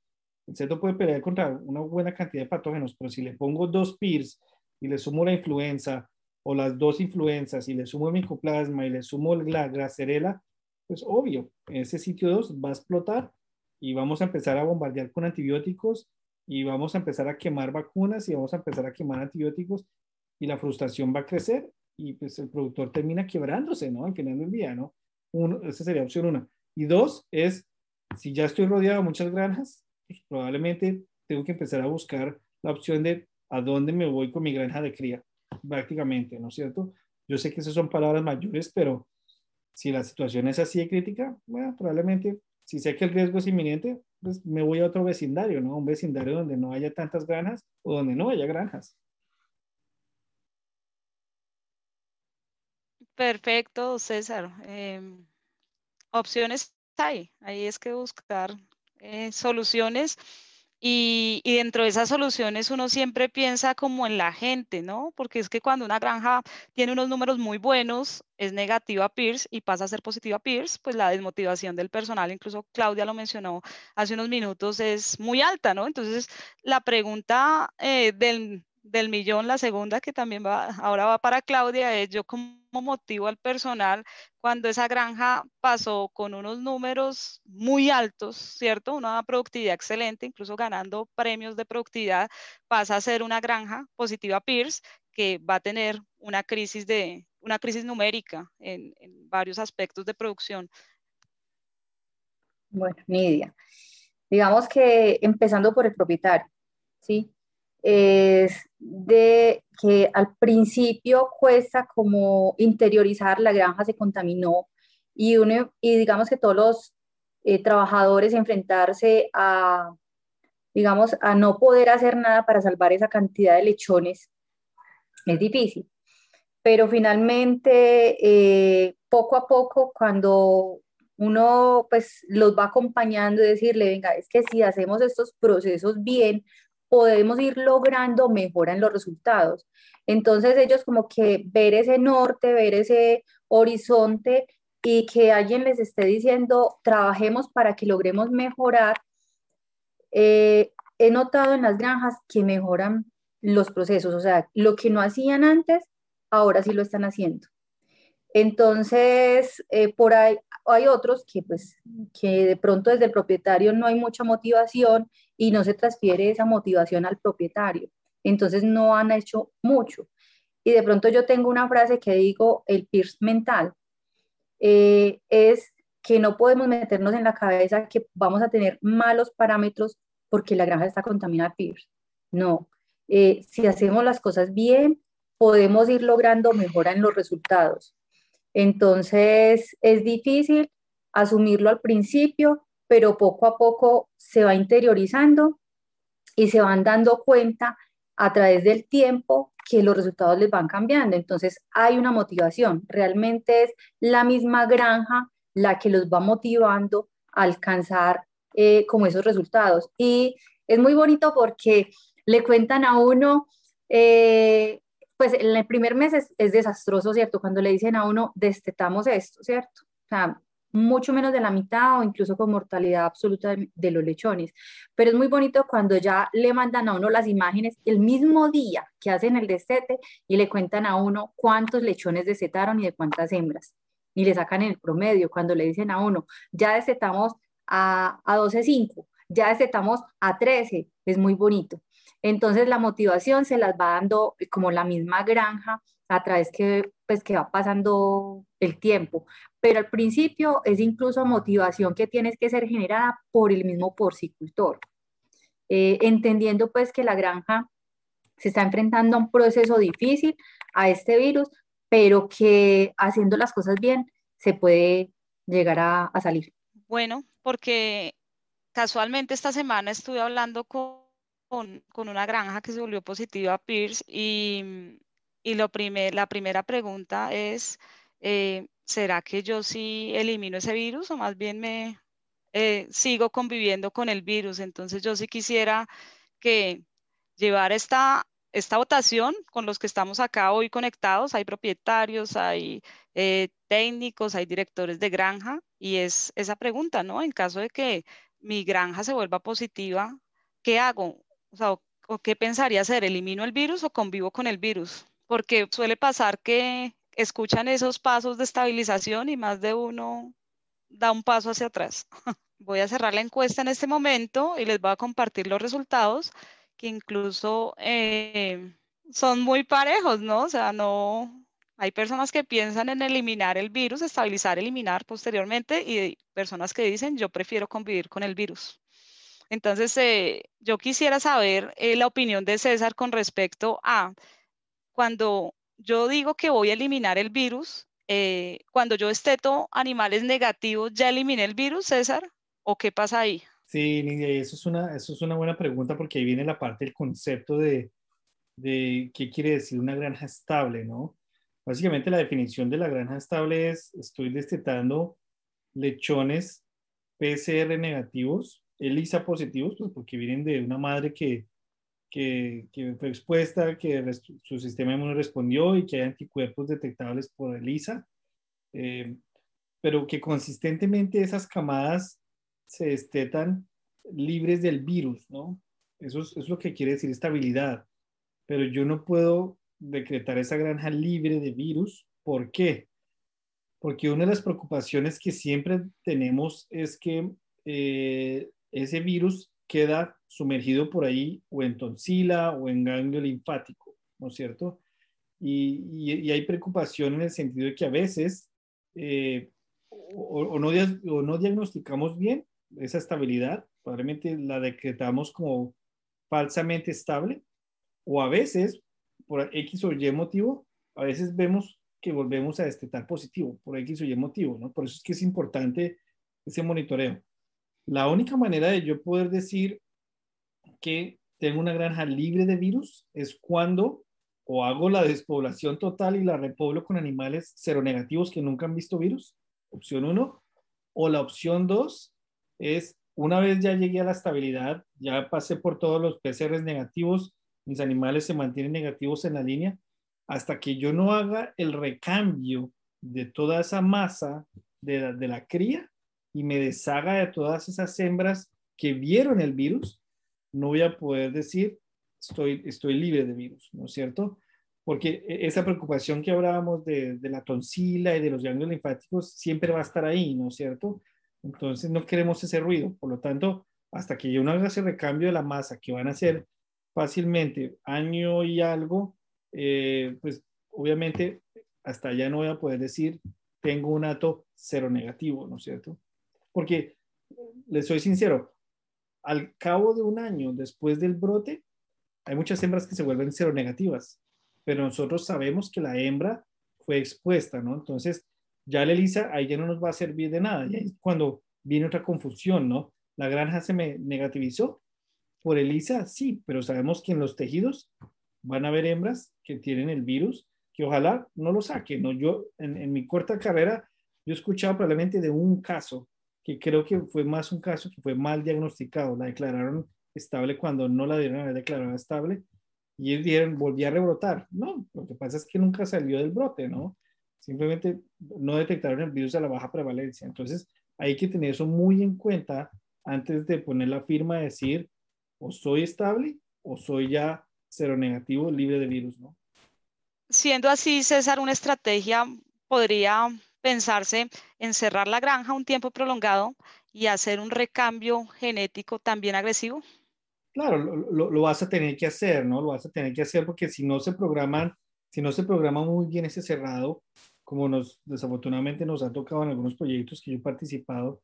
el cerdo puede pelear contra una buena cantidad de patógenos, pero si le pongo dos PIRS y le sumo la influenza o las dos influenzas y le sumo el micoplasma y le sumo la gracerela, pues obvio, ese sitio 2 va a explotar y vamos a empezar a bombardear con antibióticos y vamos a empezar a quemar vacunas y vamos a empezar a quemar antibióticos y la frustración va a crecer y pues el productor termina quebrándose, ¿no? Al final del día, ¿no? Uno, esa sería opción una. Y dos es, si ya estoy rodeado de muchas granjas, probablemente tengo que empezar a buscar la opción de a dónde me voy con mi granja de cría, prácticamente, ¿no es cierto? Yo sé que esas son palabras mayores, pero si la situación es así de crítica, bueno, probablemente si sé que el riesgo es inminente, pues me voy a otro vecindario, ¿no? Un vecindario donde no haya tantas granjas o donde no haya granjas. Perfecto, César. Em, opciones hay, ahí es que buscar eh, soluciones y, dentro de esas soluciones uno siempre piensa como en la gente, ¿no? Porque es que cuando una granja tiene unos números muy buenos, es negativa Pierce y pasa a ser positiva Pierce, pues la desmotivación del personal, incluso Claudia lo mencionó hace unos minutos, es muy alta, ¿no? Entonces, la pregunta eh, del del millón, la segunda que también va, ahora va para Claudia, es yo como motivo al personal cuando esa granja pasó con unos números muy altos, ¿cierto? Una productividad excelente, incluso ganando premios de productividad, pasa a ser una granja positiva Pierce que va a tener una crisis de una crisis numérica en, en varios aspectos de producción. Bueno, Nidia, digamos que empezando por el propietario, ¿sí? Es de que al principio cuesta como interiorizar, la granja se contaminó y, uno, y digamos que todos los eh, trabajadores enfrentarse a, digamos, a no poder hacer nada para salvar esa cantidad de lechones es difícil. Pero finalmente, eh, poco a poco, cuando uno pues los va acompañando y decirle, venga, es que si hacemos estos procesos bien, podemos ir logrando mejora en los resultados. Entonces ellos como que ver ese norte, ver ese horizonte y que alguien les esté diciendo, trabajemos para que logremos mejorar. Eh, he notado en las granjas que mejoran los procesos, o sea, lo que no hacían antes, ahora sí lo están haciendo. Entonces, eh, por ahí hay otros que, pues, que de pronto desde el propietario no hay mucha motivación y no se transfiere esa motivación al propietario. Entonces, no han hecho mucho. Y de pronto yo tengo una frase que digo, el PIRS mental, eh, es que no podemos meternos en la cabeza que vamos a tener malos parámetros porque la granja está contaminada PIRS. No, eh, si hacemos las cosas bien, podemos ir logrando mejora en los resultados. Entonces es difícil asumirlo al principio, pero poco a poco se va interiorizando y se van dando cuenta a través del tiempo que los resultados les van cambiando. Entonces hay una motivación. Realmente es la misma granja la que los va motivando a alcanzar eh, como esos resultados. Y es muy bonito porque le cuentan a uno eh, pues en el primer mes es, desastroso, ¿cierto? Cuando le dicen a uno, destetamos esto, ¿cierto? O sea, mucho menos de la mitad o incluso con mortalidad absoluta de, los lechones. Pero es muy bonito cuando ya le mandan a uno las imágenes el mismo día que hacen el destete y le cuentan a uno cuántos lechones destetaron y de cuántas hembras. Y le sacan el promedio cuando le dicen a uno, ya destetamos a, a 12.5, ya destetamos a 13, es muy bonito. Entonces la motivación se las va dando como la misma granja a través que, pues, que va pasando el tiempo. Pero al principio es incluso motivación que tienes que ser generada por el mismo porcicultor. Eh, entendiendo pues que la granja se está enfrentando a un proceso difícil, a este virus, pero que haciendo las cosas bien se puede llegar a, a salir. Bueno, porque casualmente esta semana estuve hablando con con, una granja que se volvió positiva a Pierce y, lo la primera pregunta es, eh, ¿será que yo sí elimino ese virus o más bien me eh, sigo conviviendo con el virus? Entonces yo sí quisiera que llevar esta, esta votación con los que estamos acá hoy conectados, hay propietarios, hay eh, técnicos, hay directores de granja y es esa pregunta, ¿no? En caso de que mi granja se vuelva positiva, ¿qué hago? O sea, ¿o qué pensaría hacer? ¿Elimino el virus o convivo con el virus? Porque suele pasar que escuchan esos pasos de estabilización y más de uno da un paso hacia atrás. <laughs> Voy a cerrar la encuesta en este momento y les voy a compartir los resultados que incluso eh, son muy parejos, ¿no? O sea, no, hay personas que piensan en eliminar el virus, estabilizar, eliminar posteriormente y personas que dicen yo prefiero convivir con el virus. Entonces, eh, yo quisiera saber eh, la opinión de César con respecto a cuando yo digo que voy a eliminar el virus, eh, cuando yo esteto animales negativos, ¿ya eliminé el virus, César? ¿O qué pasa ahí? Sí, Nidia, eso es una, eso es una buena pregunta porque ahí viene la parte del concepto de, de qué quiere decir una granja estable, ¿no? Básicamente la definición de la granja estable es, estoy destetando lechones PCR negativos ELISA positivos, pues porque vienen de una madre que, que, que fue expuesta, que su sistema inmune respondió y que hay anticuerpos detectables por ELISA, eh, pero que consistentemente esas camadas se destetan libres del virus, ¿no? Eso es, lo que quiere decir estabilidad. pero yo no puedo decretar esa granja libre de virus. ¿Por qué? Porque una de las preocupaciones que siempre tenemos es que eh, ese virus queda sumergido por ahí o en tonsila o en ganglio linfático, ¿no es cierto? Y, hay preocupación en el sentido de que a veces eh, o, no, o no diagnosticamos bien esa estabilidad, probablemente la decretamos como falsamente estable, o a veces, por X o Y motivo, a veces vemos que volvemos a destetar positivo, por X o Y motivo, ¿no? Por eso es que es importante ese monitoreo. La única manera de yo poder decir que tengo una granja libre de virus es cuando o hago la despoblación total y la repoblo con animales seronegativos que nunca han visto virus, opción 1, o la opción 2 es una vez ya llegué a la estabilidad, ya pasé por todos los PCRs negativos, mis animales se mantienen negativos en la línea, hasta que yo no haga el recambio de toda esa masa de la cría y me deshaga de todas esas hembras que vieron el virus, no voy a poder decir estoy, estoy libre de virus, ¿no es cierto? Porque e, esa preocupación que hablábamos de, de la tonsila y de los ganglios linfáticos siempre va a estar ahí, ¿no es cierto? Entonces no queremos ese ruido. Por lo tanto, hasta que yo no haga ese recambio de la masa, que van a ser fácilmente año y algo, eh, pues obviamente hasta allá no voy a poder decir tengo un ato cero negativo, ¿no es cierto? Porque, les soy sincero, al cabo de un año después del brote, hay muchas hembras que se vuelven cero negativas, pero nosotros sabemos que la hembra fue expuesta, ¿no? Entonces, ya la ELISA ahí ya no nos va a servir de nada. Y ahí cuando viene otra confusión, ¿no? La granja se me negativizó. Por ELISA, sí, pero sabemos que en los tejidos van a haber hembras que tienen el virus, que ojalá no lo saquen, ¿no? Yo, en, mi corta carrera, yo he escuchado probablemente de un caso, que creo que fue más un caso que fue mal diagnosticado. La declararon estable cuando no la dieron haber declarado estable y ellos dijeron, volví a rebrotar. No, lo que pasa es que nunca salió del brote, ¿no? Simplemente no detectaron el virus a la baja prevalencia. Entonces, hay que tener eso muy en cuenta antes de poner la firma, de decir, o soy estable o soy ya cero negativo, libre de virus, ¿no? Siendo así, César, una estrategia podría pensarse en cerrar la granja un tiempo prolongado y hacer un recambio genético también agresivo. Claro, lo, lo, vas a tener que hacer, ¿no? Lo vas a tener que hacer porque si no se programan, si no se programa muy bien ese cerrado, como nos desafortunadamente nos ha tocado en algunos proyectos que yo he participado,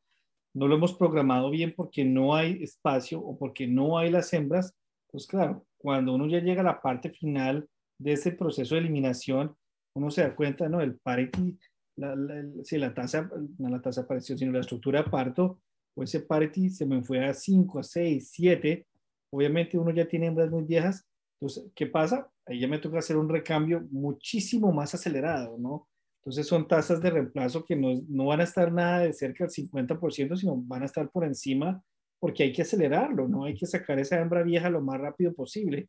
no lo hemos programado bien porque no hay espacio o porque no hay las hembras, pues claro, cuando uno ya llega a la parte final de ese proceso de eliminación, uno se da cuenta, ¿no? El parity, la, si la tasa, no la tasa apareció, sino la estructura parto, o ese parity se me fue a 5, a 6, 7, obviamente uno ya tiene hembras muy viejas, entonces, ¿qué pasa? Ahí ya me toca hacer un recambio muchísimo más acelerado, ¿no? Entonces son tasas de reemplazo que no, no van a estar nada de cerca del 50%, sino van a estar por encima porque hay que acelerarlo, ¿no? Hay que sacar esa hembra vieja lo más rápido posible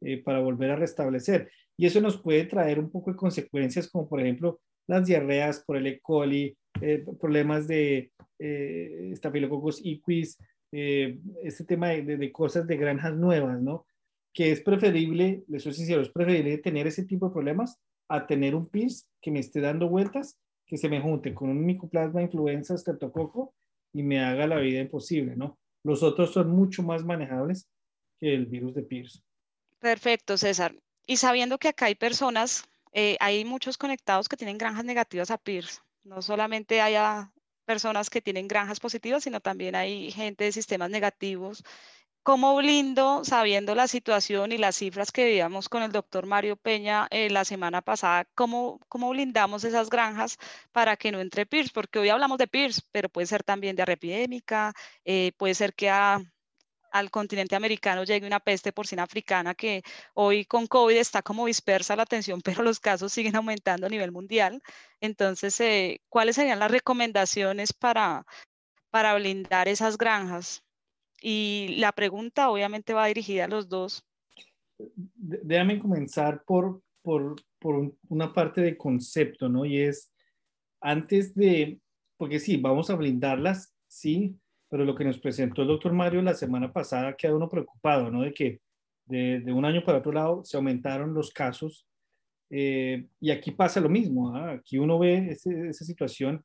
eh, para volver a restablecer. Y eso nos puede traer un poco de consecuencias, como por ejemplo las diarreas por el E. coli, eh, problemas de eh, Staphylococcus equis, eh, este tema de, de, cosas de granjas nuevas, ¿no? Que es preferible, les soy sincero, es preferible tener ese tipo de problemas a tener un PIRS que me esté dando vueltas, que se me junte con un micoplasma influenza estreptococo y me haga la vida imposible, ¿no? Los otros son mucho más manejables que el virus de PIRS. Perfecto, César. Y sabiendo que acá hay personas, eh, hay muchos conectados que tienen granjas negativas a PIRS. No solamente haya personas que tienen granjas positivas, sino también hay gente de sistemas negativos ¿Cómo blindo, sabiendo la situación y las cifras que veíamos con el doctor Mario Peña eh, la semana pasada, ¿cómo, cómo blindamos esas granjas para que no entre PIRS? Porque hoy hablamos de PIRS, pero puede ser también de epidémica, eh, puede ser que al continente americano llegue una peste porcina africana que hoy con COVID está como dispersa la atención, <laughs> pero los casos siguen aumentando a nivel mundial. Entonces, eh, ¿cuáles serían las recomendaciones para, para blindar esas granjas? Y la pregunta obviamente va dirigida a los dos. Déjame comenzar por, por, por una parte de concepto, ¿no? Y es, antes de, porque sí, vamos a blindarlas, sí, pero lo que nos presentó el doctor Mario la semana pasada queda uno preocupado, ¿no? De que de, un año para otro lado se aumentaron los casos eh, y aquí pasa lo mismo, ¿ah? aquí uno ve esa situación,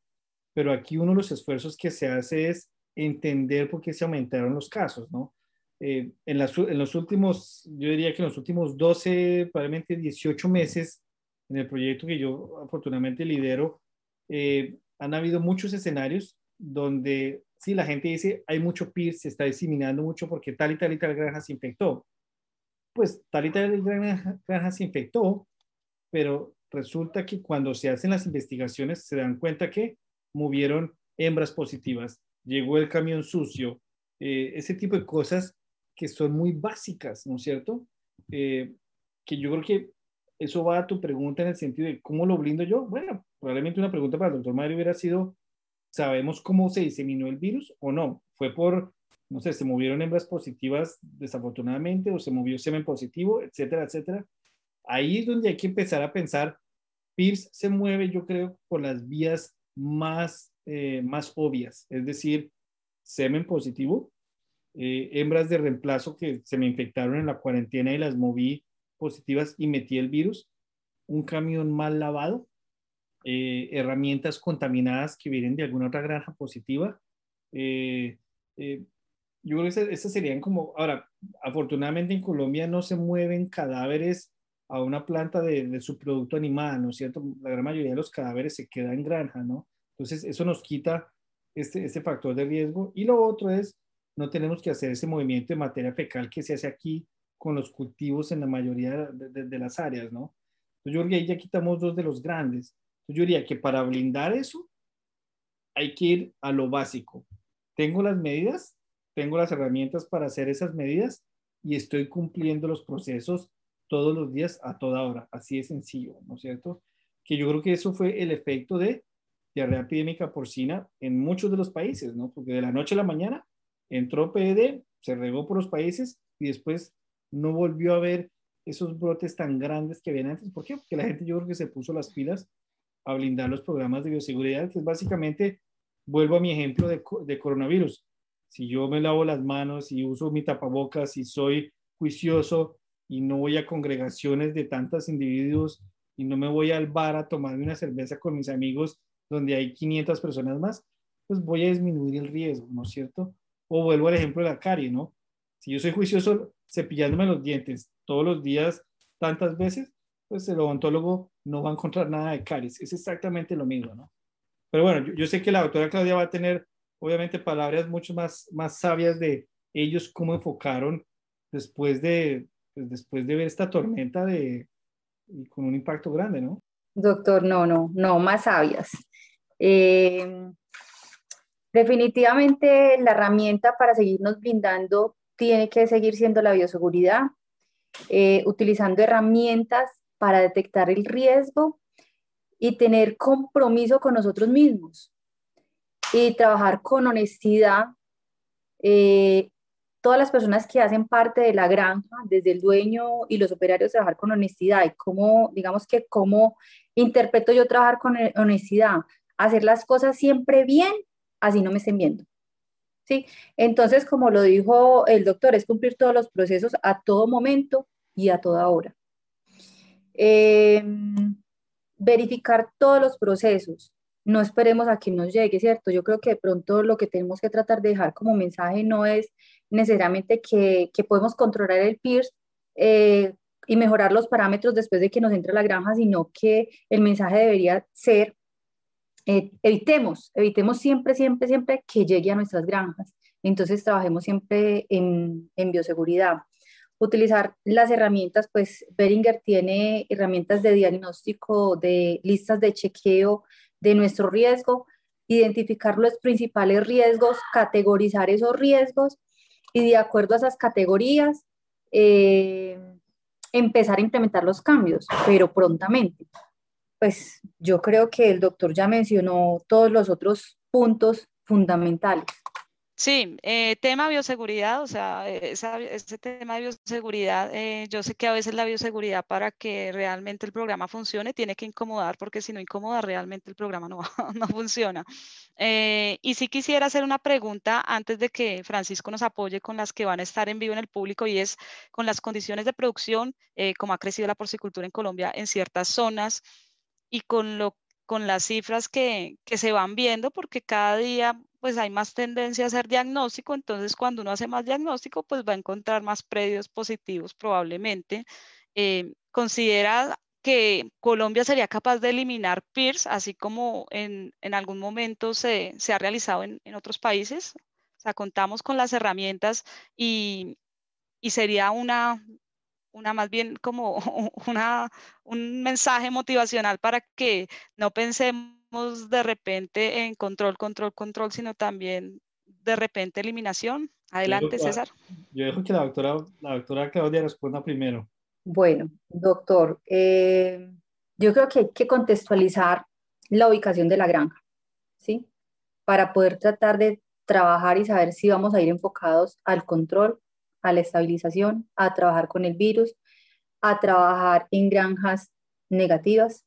pero aquí uno de los esfuerzos que se hace es entender por qué se aumentaron los casos, ¿no? Eh, en, en, los últimos, yo diría que en los últimos 12, probablemente 18 meses, en el proyecto que yo afortunadamente lidero, eh, han habido muchos escenarios donde sí, la gente dice, hay mucho PIR, se está diseminando mucho porque tal y tal y tal granja se infectó. Pues tal y tal granja, granja se infectó, pero resulta que cuando se hacen las investigaciones se dan cuenta que movieron hembras positivas, llegó el camión sucio, eh, ese tipo de cosas que son muy básicas, ¿no es cierto? Eh, que yo creo que eso va a tu pregunta en el sentido de cómo lo blindo yo. Bueno, probablemente una pregunta para el doctor Mario hubiera sido, ¿sabemos cómo se diseminó el virus o no? ¿Fue por, no sé, se movieron hembras positivas desafortunadamente o se movió semen positivo, etcétera, etcétera? Ahí es donde hay que empezar a pensar, Pierce se mueve, yo creo, por las vías más, eh, más obvias, es decir, semen positivo, eh, hembras de reemplazo que se me infectaron en la cuarentena y las moví positivas y metí el virus, un camión mal lavado, eh, herramientas contaminadas que vienen de alguna otra granja positiva. Eh, eh, yo creo que esas, serían como, ahora, afortunadamente en Colombia no se mueven cadáveres a una planta de, de subproducto animal, ¿no es cierto? La gran mayoría de los cadáveres se queda en granja, ¿no? Entonces, eso nos quita este, este factor de riesgo. Y lo otro es, no tenemos que hacer ese movimiento de materia fecal que se hace aquí con los cultivos en la mayoría de, las áreas, ¿no? Entonces yo creo que ahí ya quitamos dos de los grandes. Yo diría que para blindar eso hay que ir a lo básico. Tengo las medidas, tengo las herramientas para hacer esas medidas y estoy cumpliendo los procesos todos los días a toda hora. Así de sencillo, ¿no es cierto? Que yo creo que eso fue el efecto de diarrea epidémica porcina en muchos de los países, ¿no? Porque de la noche a la mañana entró PED, se regó por los países y después no volvió a ver esos brotes tan grandes que habían antes. ¿Por qué? Porque la gente yo creo que se puso las pilas a blindar los programas de bioseguridad, que básicamente, vuelvo a mi ejemplo de, de coronavirus. Si yo me lavo las manos y uso mi tapabocas y soy juicioso y no voy a congregaciones de tantos individuos y no me voy al bar a tomarme una cerveza con mis amigos donde hay 500 personas más, pues voy a disminuir el riesgo, ¿no es cierto? O vuelvo al ejemplo de la carie, ¿no? Si yo soy juicioso cepillándome los dientes todos los días, tantas veces, pues el odontólogo no va a encontrar nada de caries. Es exactamente lo mismo, ¿no? Pero bueno, yo, sé que la doctora Claudia va a tener, obviamente, palabras mucho más, más sabias de ellos, cómo enfocaron después de, pues, después de ver esta tormenta de, con un impacto grande, ¿no? Doctor, no, no, no, más sabias. Eh, definitivamente la herramienta para seguirnos brindando tiene que seguir siendo la bioseguridad, eh, utilizando herramientas para detectar el riesgo y tener compromiso con nosotros mismos y trabajar con honestidad. Eh, todas las personas que hacen parte de la granja, desde el dueño y los operarios, trabajar con honestidad y cómo, digamos que cómo interpreto yo trabajar con honestidad, hacer las cosas siempre bien, así no me estén viendo. ¿sí? Entonces, como lo dijo el doctor, es cumplir todos los procesos a todo momento y a toda hora. Em, verificar todos los procesos. No esperemos a que nos llegue, ¿cierto? Yo creo que de pronto lo que tenemos que tratar de dejar como mensaje no es necesariamente que, podemos controlar el PIRS eh, y mejorar los parámetros después de que nos entre la granja, sino que el mensaje debería ser eh, evitemos, evitemos siempre, siempre, siempre que llegue a nuestras granjas. Entonces trabajemos siempre en, en bioseguridad. Utilizar las herramientas, pues Beringer tiene herramientas de diagnóstico, de listas de chequeo de nuestro riesgo, identificar los principales riesgos, categorizar esos riesgos y de acuerdo a esas categorías, eh, empezar a implementar los cambios, pero prontamente pues yo creo que el doctor ya mencionó todos los otros puntos fundamentales. Sí, eh, tema bioseguridad, o sea, ese tema de bioseguridad, eh, yo sé que a veces la bioseguridad para que realmente el programa funcione tiene que incomodar, porque si no incomoda realmente el programa no, <laughs> no funciona. Eh, y sí quisiera hacer una pregunta antes de que Francisco nos apoye con las que van a estar en vivo en el público y es con las condiciones de producción, eh, cómo ha crecido la porcicultura en Colombia en ciertas zonas y con, lo, con las cifras que, que se van viendo, porque cada día pues hay más tendencia a hacer diagnóstico, entonces cuando uno hace más diagnóstico, pues va a encontrar más predios positivos probablemente. Eh, ¿Considera que Colombia sería capaz de eliminar PIRS, así como en, en algún momento se, se ha realizado en, en, otros países? O sea, contamos con las herramientas y, y sería una, una más bien como <laughs> una, un mensaje motivacional para que no pensemos de repente en control, control, control, sino también de repente eliminación. Adelante, César. Yo dejo que la doctora, la doctora Claudia responda primero. Bueno, doctor, eh, yo creo que hay que contextualizar la ubicación de la granja, ¿sí? Para poder tratar de trabajar y saber si vamos a ir enfocados al control, a la estabilización, a trabajar con el virus, a trabajar en granjas negativas.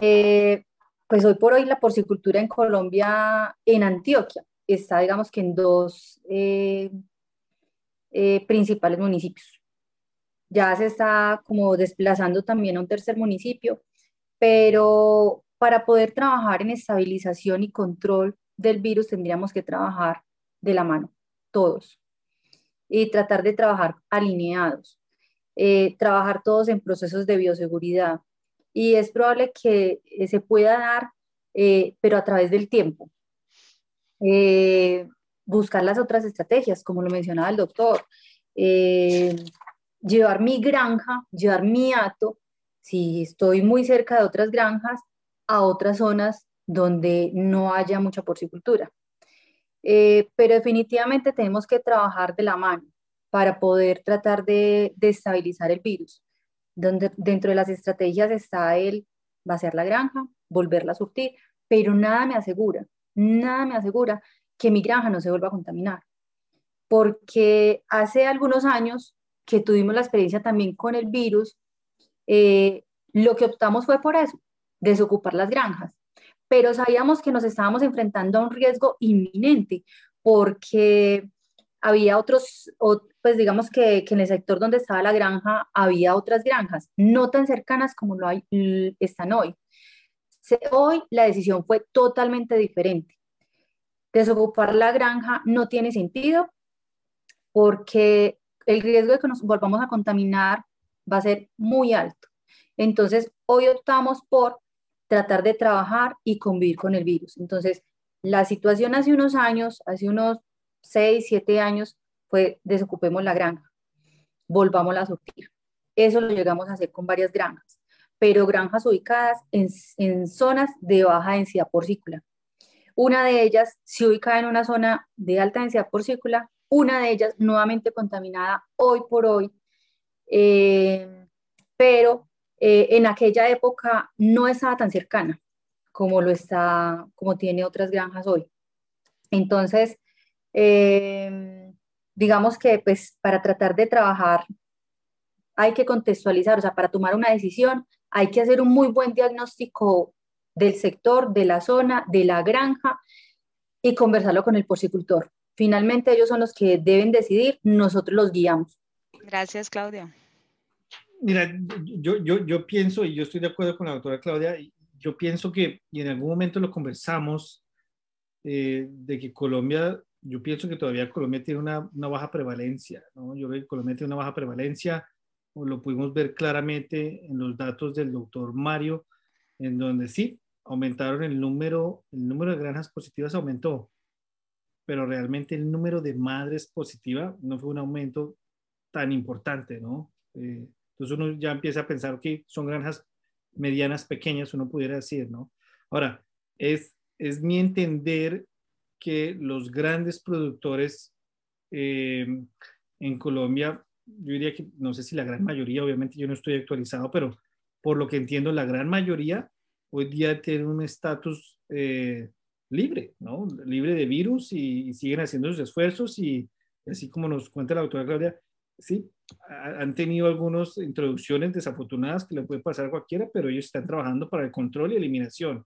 Eh, pues hoy por hoy la porcicultura en Colombia, en Antioquia, está digamos que en dos eh, eh, principales municipios. Ya se está como desplazando también a un tercer municipio, pero para poder trabajar en estabilización y control del virus tendríamos que trabajar de la mano, todos, y tratar de trabajar alineados, eh, trabajar todos en procesos de bioseguridad, y es probable que eh, se pueda dar, eh, pero a través del tiempo. Eh, buscar las otras estrategias, como lo mencionaba el doctor, llevar mi granja, llevar mi hato, si estoy muy cerca de otras granjas, a otras zonas donde no haya mucha porcicultura. pero definitivamente tenemos que trabajar de la mano para poder tratar de, de estabilizar el virus donde dentro de las estrategias está el vaciar la granja, volverla a surtir, pero nada me asegura, nada me asegura que mi granja no se vuelva a contaminar. Porque hace algunos años que tuvimos la experiencia también con el virus, eh, lo que optamos fue por eso, desocupar las granjas. Pero sabíamos que nos estábamos enfrentando a un riesgo inminente porque había otros, pues digamos que, en el sector donde estaba la granja había otras granjas, no tan cercanas como lo están hoy. hoy la decisión fue totalmente diferente. Desocupar la granja no tiene sentido porque el riesgo de que nos volvamos a contaminar va a ser muy alto. Entonces, hoy optamos por tratar de trabajar y convivir con el virus. Entonces, la situación hace unos años, hace unos 6, 7 años, fue desocupemos la granja, volvamos a surtir. Eso lo llegamos a hacer con varias granjas, pero granjas ubicadas en, en zonas de baja densidad porcícola. Una de ellas se ubica en una zona de alta densidad porcícola, una de ellas nuevamente contaminada hoy por hoy, eh, pero eh, en aquella época no estaba tan cercana como lo está, como tiene otras granjas hoy. Entonces, eh, digamos que pues para tratar de trabajar hay que contextualizar, o sea, para tomar una decisión hay que hacer un muy buen diagnóstico del sector, de la zona, de la granja y conversarlo con el porcicultor. Finalmente ellos son los que deben decidir, nosotros los guiamos. Gracias, Claudia. Mira, yo, yo, yo pienso, y yo estoy de acuerdo con la doctora Claudia, yo pienso que, y en algún momento lo conversamos, eh, de que Colombia yo pienso que todavía Colombia tiene una, una baja prevalencia, ¿no? Yo veo que Colombia tiene una baja prevalencia, o lo pudimos ver claramente en los datos del doctor Mario, en donde sí, aumentaron el número, el número de granjas positivas aumentó, pero realmente el número de madres positivas no fue un aumento tan importante, ¿no? Eh, entonces uno ya empieza a pensar que son granjas medianas, pequeñas, uno pudiera decir, ¿no? Ahora, es, es mi entender que los grandes productores eh, en Colombia, yo diría que no sé si la gran mayoría, obviamente yo no estoy actualizado, pero por lo que entiendo, la gran mayoría hoy día tienen un estatus eh, libre, ¿no? Libre de virus y, siguen haciendo sus esfuerzos y así como nos cuenta la doctora Claudia, sí, han tenido algunas introducciones desafortunadas que le puede pasar a cualquiera, pero ellos están trabajando para el control y eliminación.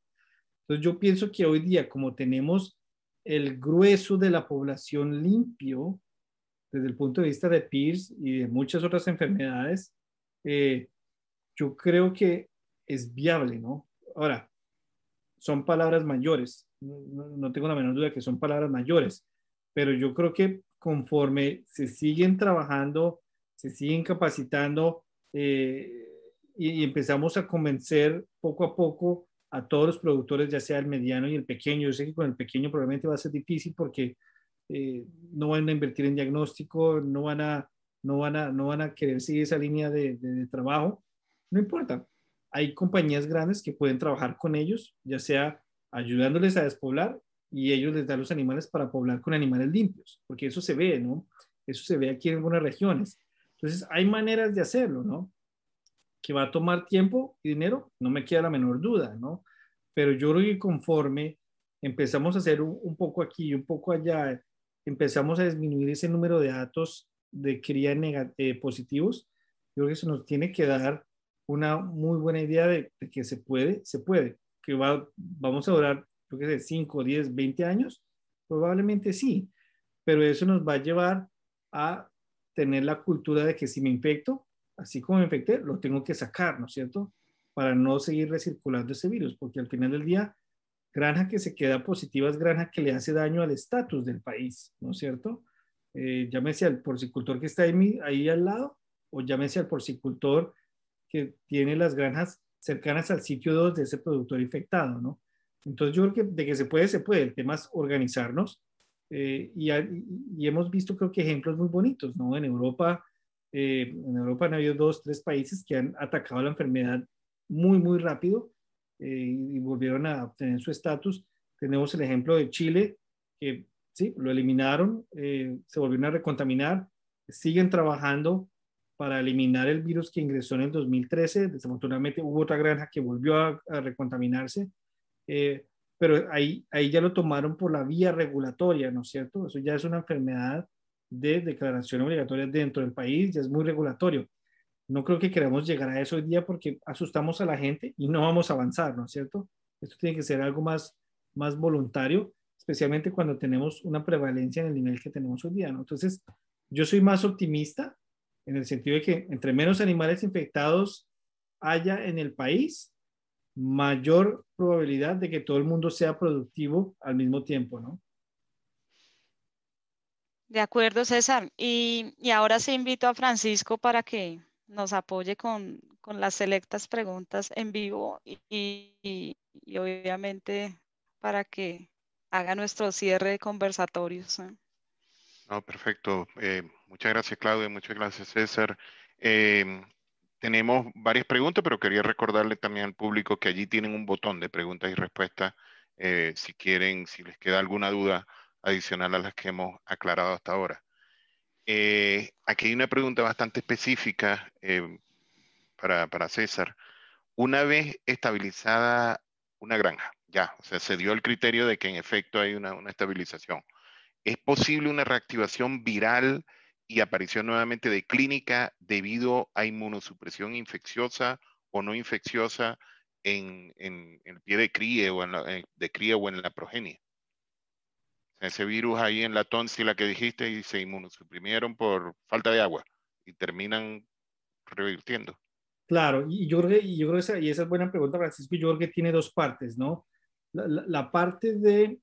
Entonces yo pienso que hoy día, como tenemos el grueso de la población limpio, desde el punto de vista de PIRS y de muchas otras enfermedades, eh, yo creo que es viable, ¿no? Ahora, son palabras mayores, no, tengo la menor duda que son palabras mayores, pero yo creo que conforme se siguen trabajando, se siguen capacitando eh, y, empezamos a convencer poco a poco a todos los productores, ya sea el mediano y el pequeño. Yo sé que con el pequeño probablemente va a ser difícil porque eh, no van a invertir en diagnóstico, no van a, no van a, no van a querer seguir esa línea de, de, trabajo. No importa. Hay compañías grandes que pueden trabajar con ellos, ya sea ayudándoles a despoblar y ellos les dan los animales para poblar con animales limpios, porque eso se ve, ¿no? Eso se ve aquí en algunas regiones. Entonces, hay maneras de hacerlo, ¿no? Que va a tomar tiempo y dinero, no me queda la menor duda, ¿no? Pero yo creo que conforme empezamos a hacer un, poco aquí y un poco allá, empezamos a disminuir ese número de datos de cría eh, positivos, yo creo que eso nos tiene que dar una muy buena idea de, que se puede, se puede, que va, vamos a durar, yo qué sé, 5, 10, 20 años, probablemente sí, pero eso nos va a llevar a tener la cultura de que si me infecto, así como me infecté, lo tengo que sacar, ¿no es cierto? Para no seguir recirculando ese virus, porque al final del día granja que se queda positiva es granja que le hace daño al estatus del país, ¿no es cierto? Eh, llámese al porcicultor que está ahí, ahí al lado o llámese al porcicultor que tiene las granjas cercanas al sitio 2 de ese productor infectado, ¿no? Entonces yo creo que de que se puede, se puede. El tema es organizarnos eh, y, y, hemos visto creo que ejemplos muy bonitos, ¿no? En Europa, eh, en Europa han habido dos, tres países que han atacado la enfermedad muy, muy rápido eh, y volvieron a obtener su estatus. Tenemos el ejemplo de Chile, que sí, lo eliminaron, eh, se volvieron a recontaminar, siguen trabajando para eliminar el virus que ingresó en el 2013. Desafortunadamente hubo otra granja que volvió a, recontaminarse, eh, pero ahí, ahí ya lo tomaron por la vía regulatoria, ¿no es cierto? Eso ya es una enfermedad de declaración obligatoria dentro del país, ya es muy regulatorio no creo que queramos llegar a eso hoy día porque asustamos a la gente y no vamos a avanzar, ¿no es cierto? Esto tiene que ser algo más, más voluntario, especialmente cuando tenemos una prevalencia en el nivel que tenemos hoy día, ¿no? Entonces, yo soy más optimista en el sentido de que entre menos animales infectados haya en el país, mayor probabilidad de que todo el mundo sea productivo al mismo tiempo, ¿no? De acuerdo, César. Y, ahora se invito a Francisco para que nos apoye con, las selectas preguntas en vivo y, obviamente para que haga nuestro cierre de conversatorios. No, perfecto. Eh, muchas gracias, Claudia. Muchas gracias, César. Em, tenemos varias preguntas, pero quería recordarle también al público que allí tienen un botón de preguntas y respuestas. Eh, si quieren, si les queda alguna duda adicional a las que hemos aclarado hasta ahora. Eh, aquí hay una pregunta bastante específica eh, para, César. Una vez estabilizada una granja, ya, o sea, se dio el criterio de que en efecto hay una, estabilización. ¿Es posible una reactivación viral y aparición nuevamente de clínica debido a inmunosupresión infecciosa o no infecciosa en, el pie de cría o en la, de cría o en la progenie? Ese virus ahí en la tónsila que dijiste y se inmunosuprimieron por falta de agua y terminan revirtiendo. Claro, y yo y yo esa, y esa es buena pregunta, Francisco, yo creo que tiene dos partes, ¿no? La, parte de,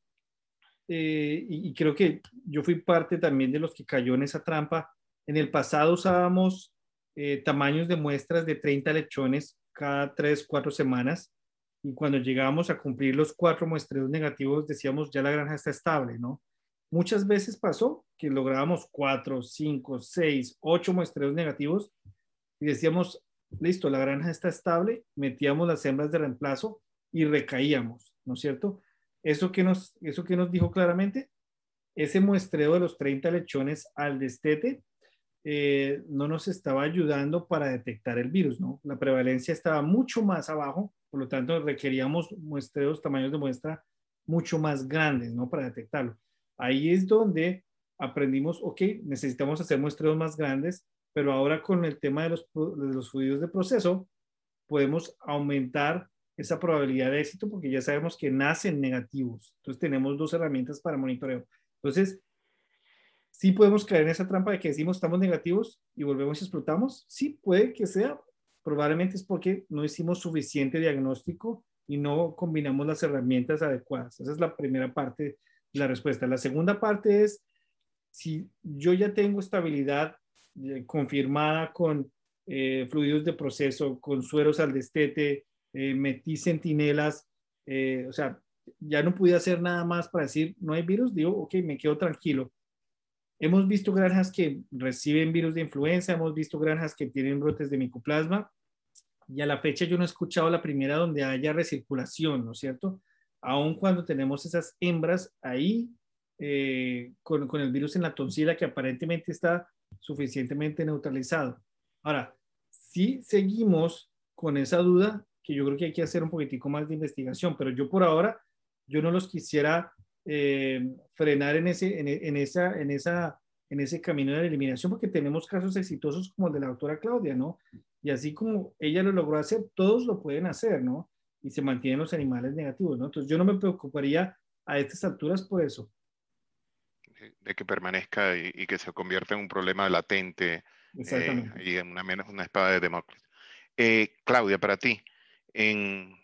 eh, y, creo que yo fui parte también de los que cayó en esa trampa. En el pasado usábamos eh, tamaños de muestras de 30 lechones cada 3, 4 semanas y cuando llegábamos a cumplir los cuatro muestreos negativos decíamos ya la granja está estable, ¿no? Muchas veces pasó que lográbamos cuatro, cinco, seis, ocho muestreos negativos y decíamos, listo, la granja está estable, metíamos las hembras de reemplazo y recaíamos, ¿no es cierto? Eso que nos, eso que nos dijo claramente, ese muestreo de los 30 lechones al destete eh, no nos estaba ayudando para detectar el virus, ¿no? La prevalencia estaba mucho más abajo por lo tanto, requeríamos muestreos, tamaños de muestra mucho más grandes, ¿no? Para detectarlo. Ahí es donde aprendimos, ok, necesitamos hacer muestreos más grandes, pero ahora con el tema de los, de los fluidos de proceso, podemos aumentar esa probabilidad de éxito porque ya sabemos que nacen negativos. Entonces tenemos dos herramientas para monitoreo. Entonces, sí podemos caer en esa trampa de que decimos estamos negativos y volvemos y explotamos. Sí, puede que sea. Probablemente es porque no hicimos suficiente diagnóstico y no combinamos las herramientas adecuadas. Esa es la primera parte de la respuesta. La segunda parte es, si yo ya tengo estabilidad eh, confirmada con eh, fluidos de proceso, con sueros al destete, eh, metí centinelas, o sea, ya no pude hacer nada más para decir no hay virus, digo, ok, me quedo tranquilo. Hemos visto granjas que reciben virus de influenza, hemos visto granjas que tienen brotes de micoplasma y a la fecha yo no he escuchado la primera donde haya recirculación, ¿no es cierto? Aun cuando tenemos esas hembras ahí eh, con, con, el virus en la tonsila que aparentemente está suficientemente neutralizado. Ahora, si seguimos con esa duda, que yo creo que hay que hacer un poquitico más de investigación, pero yo por ahora, yo no los quisiera eh, frenar en ese, en, en, esa, en, esa, en ese camino de la eliminación, porque tenemos casos exitosos como el de la doctora Claudia, ¿no? Y así como ella lo logró hacer, todos lo pueden hacer, ¿no? Y se mantienen los animales negativos, ¿no? Entonces yo no me preocuparía a estas alturas por eso. De que permanezca y, que se convierta en un problema latente eh, y en una una espada de Demócrates. Eh, Claudia, para ti, en,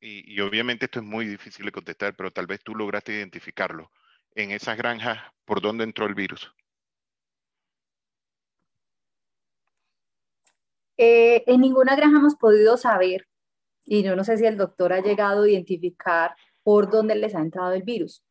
y, obviamente esto es muy difícil de contestar, pero tal vez tú lograste identificarlo. En esas granjas, ¿por dónde entró el virus? Eh, en ninguna granja hemos podido saber, y yo no sé si el doctor ha llegado a identificar por dónde les ha entrado el virus.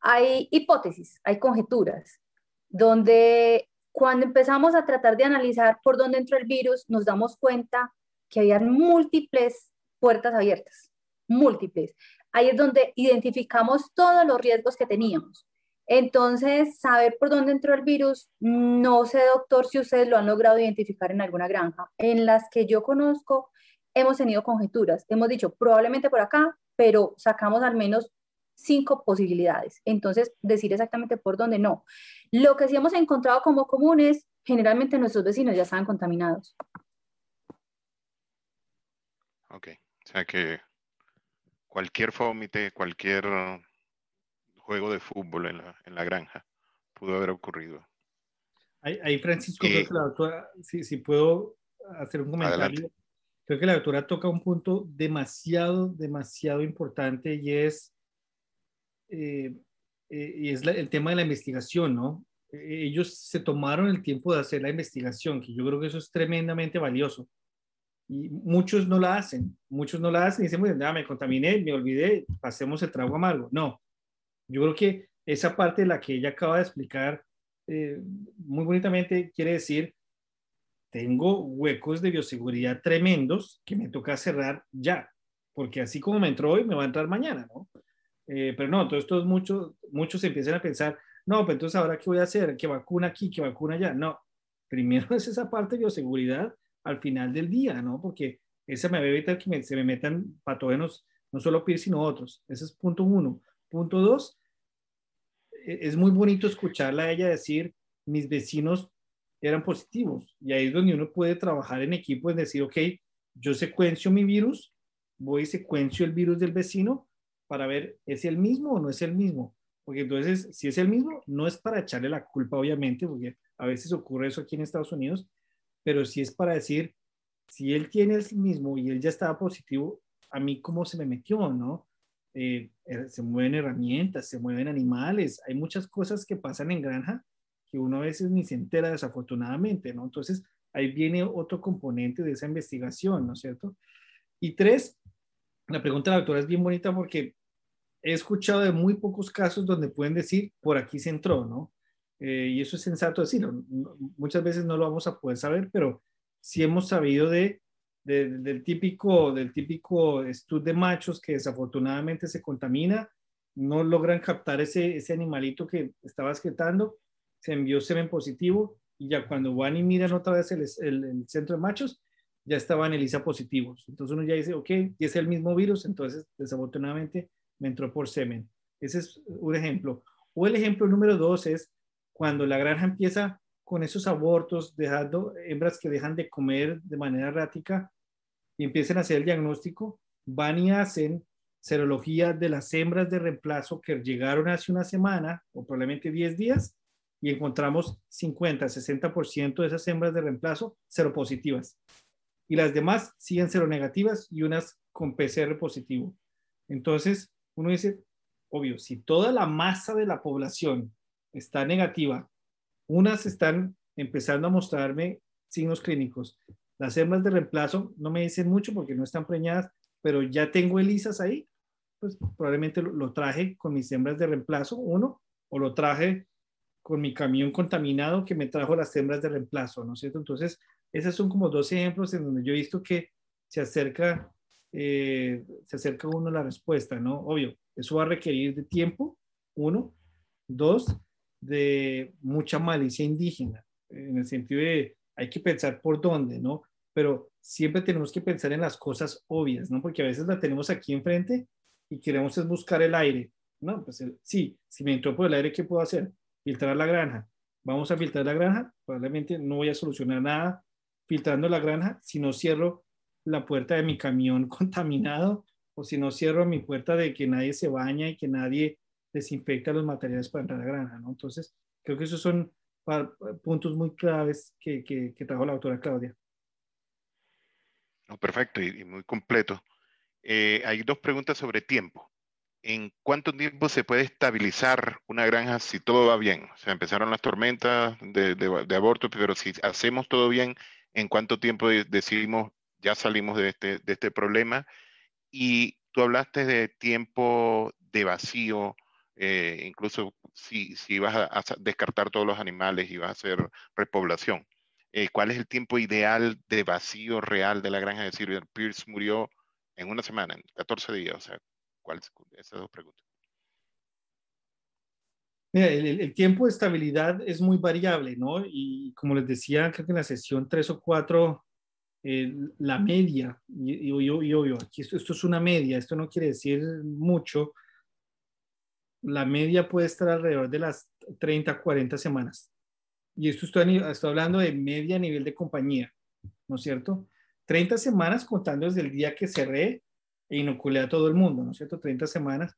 Hay hipótesis, hay conjeturas, donde cuando empezamos a tratar de analizar por dónde entró el virus, nos damos cuenta que había múltiples puertas abiertas, múltiples. Ahí es donde identificamos todos los riesgos que teníamos. Entonces, saber por dónde entró el virus, no sé, doctor, si ustedes lo han logrado identificar en alguna granja. En las que yo conozco, hemos tenido conjeturas. Hemos dicho, probablemente por acá, pero sacamos al menos cinco posibilidades. Entonces, decir exactamente por dónde no. Lo que sí hemos encontrado como común es, generalmente nuestros vecinos ya estaban contaminados. Ok, o sea que cualquier fómite, cualquier juego de fútbol en la, en la granja. Pudo haber ocurrido. Ahí, Francisco, creo que la doctora, si, puedo hacer un comentario, creo que la doctora toca un punto demasiado, demasiado importante y es, eh, eh, y es el tema de la investigación, ¿no? E, ellos se tomaron el tiempo de hacer la investigación, que yo creo que eso es tremendamente valioso. Y muchos no la hacen, muchos no la hacen y dicen, bueno, me contaminé, me olvidé, pasemos el trago amargo. No, yo creo que esa parte de la que ella acaba de explicar eh, muy bonitamente quiere decir, tengo huecos de bioseguridad tremendos que me toca cerrar ya, porque así como me entró hoy, me va a entrar mañana, ¿no? Eh, pero no, entonces todos muchos, muchos empiezan a pensar, no, pero entonces ahora qué voy a hacer, qué vacuna aquí, qué vacuna allá. No, primero <laughs> es esa parte de bioseguridad al final del día, ¿no? Porque esa me va a evitar que se me metan patógenos, no solo PIR, sino otros. Ese es punto uno. Punto dos, e-, es muy bonito escucharla a ella decir, mis vecinos eran positivos. Y ahí es donde uno puede trabajar en equipo, en decir, ok, yo secuencio mi virus, voy y secuencio el virus del vecino para ver, ¿es el mismo o no es el mismo? Porque entonces, si es el mismo, no es para echarle la culpa, obviamente, porque a veces ocurre eso aquí en Estados Unidos, pero sí es para decir, si él tiene el mismo y él ya estaba positivo, a mí cómo se me metió, ¿no? Eh, eh, se mueven herramientas, se mueven animales, hay muchas cosas que pasan en granja que uno a veces ni se entera desafortunadamente, ¿no? Entonces, ahí viene otro componente de esa investigación, ¿no es cierto? Y tres, la pregunta de la doctora es bien bonita porque he escuchado de muy pocos casos donde pueden decir, por aquí se entró, ¿no? Eh, y eso es sensato decirlo. Muchas veces no lo vamos a poder saber, pero sí hemos sabido de del, típico, del típico estud de machos que desafortunadamente se contamina, no logran captar ese, ese animalito que estaba excretando, se envió semen positivo y ya cuando van y miran otra vez el, el, centro de machos, ya estaban ELISA positivos. Entonces uno ya dice, ok, y es el mismo virus, entonces desafortunadamente me entró por semen. Ese es un ejemplo. O el ejemplo número dos es cuando la granja empieza con esos abortos, dejando hembras que dejan de comer de manera errática y empiecen a hacer el diagnóstico van y hacen serología de las hembras de reemplazo que llegaron hace una semana o probablemente 10 días y encontramos 50, 60% de esas hembras de reemplazo seropositivas. Y las demás siguen seronegativas y unas con PCR positivo. Entonces, uno dice, obvio, si toda la masa de la población está negativa, unas están empezando a mostrarme signos clínicos. Las hembras de reemplazo no me dicen mucho porque no están preñadas, pero ya tengo ELISAS ahí, pues probablemente lo, traje con mis hembras de reemplazo, uno, o lo traje con mi camión contaminado que me trajo las hembras de reemplazo, ¿no es cierto? Entonces, esos son como dos ejemplos en donde yo he visto que se acerca, eh, se acerca uno a la respuesta, ¿no? Obvio, eso va a requerir de tiempo, uno. Dos, de mucha malicia indígena, en el sentido de hay que pensar por dónde, ¿no? Pero siempre tenemos que pensar en las cosas obvias, ¿no? Porque a veces la tenemos aquí enfrente y queremos es buscar el aire, ¿no? Pues sí, si me entró por el aire, ¿qué puedo hacer? Filtrar la granja. Vamos a filtrar la granja, probablemente no voy a solucionar nada filtrando la granja si no cierro la puerta de mi camión <laughs> contaminado o si no cierro mi puerta de que nadie se baña y que nadie desinfecta los materiales para entrar a granja, ¿no? Entonces, creo que esos son puntos muy claves que, que, trajo la autora Claudia. No, perfecto y, muy completo. Eh, hay dos preguntas sobre tiempo. ¿En cuánto tiempo se puede estabilizar una granja si todo va bien? O sea, empezaron las tormentas de, de, aborto, pero si hacemos todo bien, ¿en cuánto tiempo decidimos ya salimos de este, de este problema? Y tú hablaste de tiempo de vacío, eh, incluso si, si vas a, descartar todos los animales y vas a hacer repoblación. Eh, ¿Cuál es el tiempo ideal de vacío real de la granja de Silver Pierce murió en una semana, en 14 días? O sea, ¿cuáles esas dos preguntas? El, tiempo de estabilidad es muy variable, ¿no? Y como les decía, creo que en la sesión 3 o 4 eh, la media, y, obvio, aquí esto, es una media, esto no quiere decir mucho, la media puede estar alrededor de las 30, 40 semanas. Y esto estoy, estoy hablando de media a nivel de compañía, ¿no es cierto? 30 semanas contando desde el día que cerré e inoculé a todo el mundo, ¿no es cierto? 30 semanas.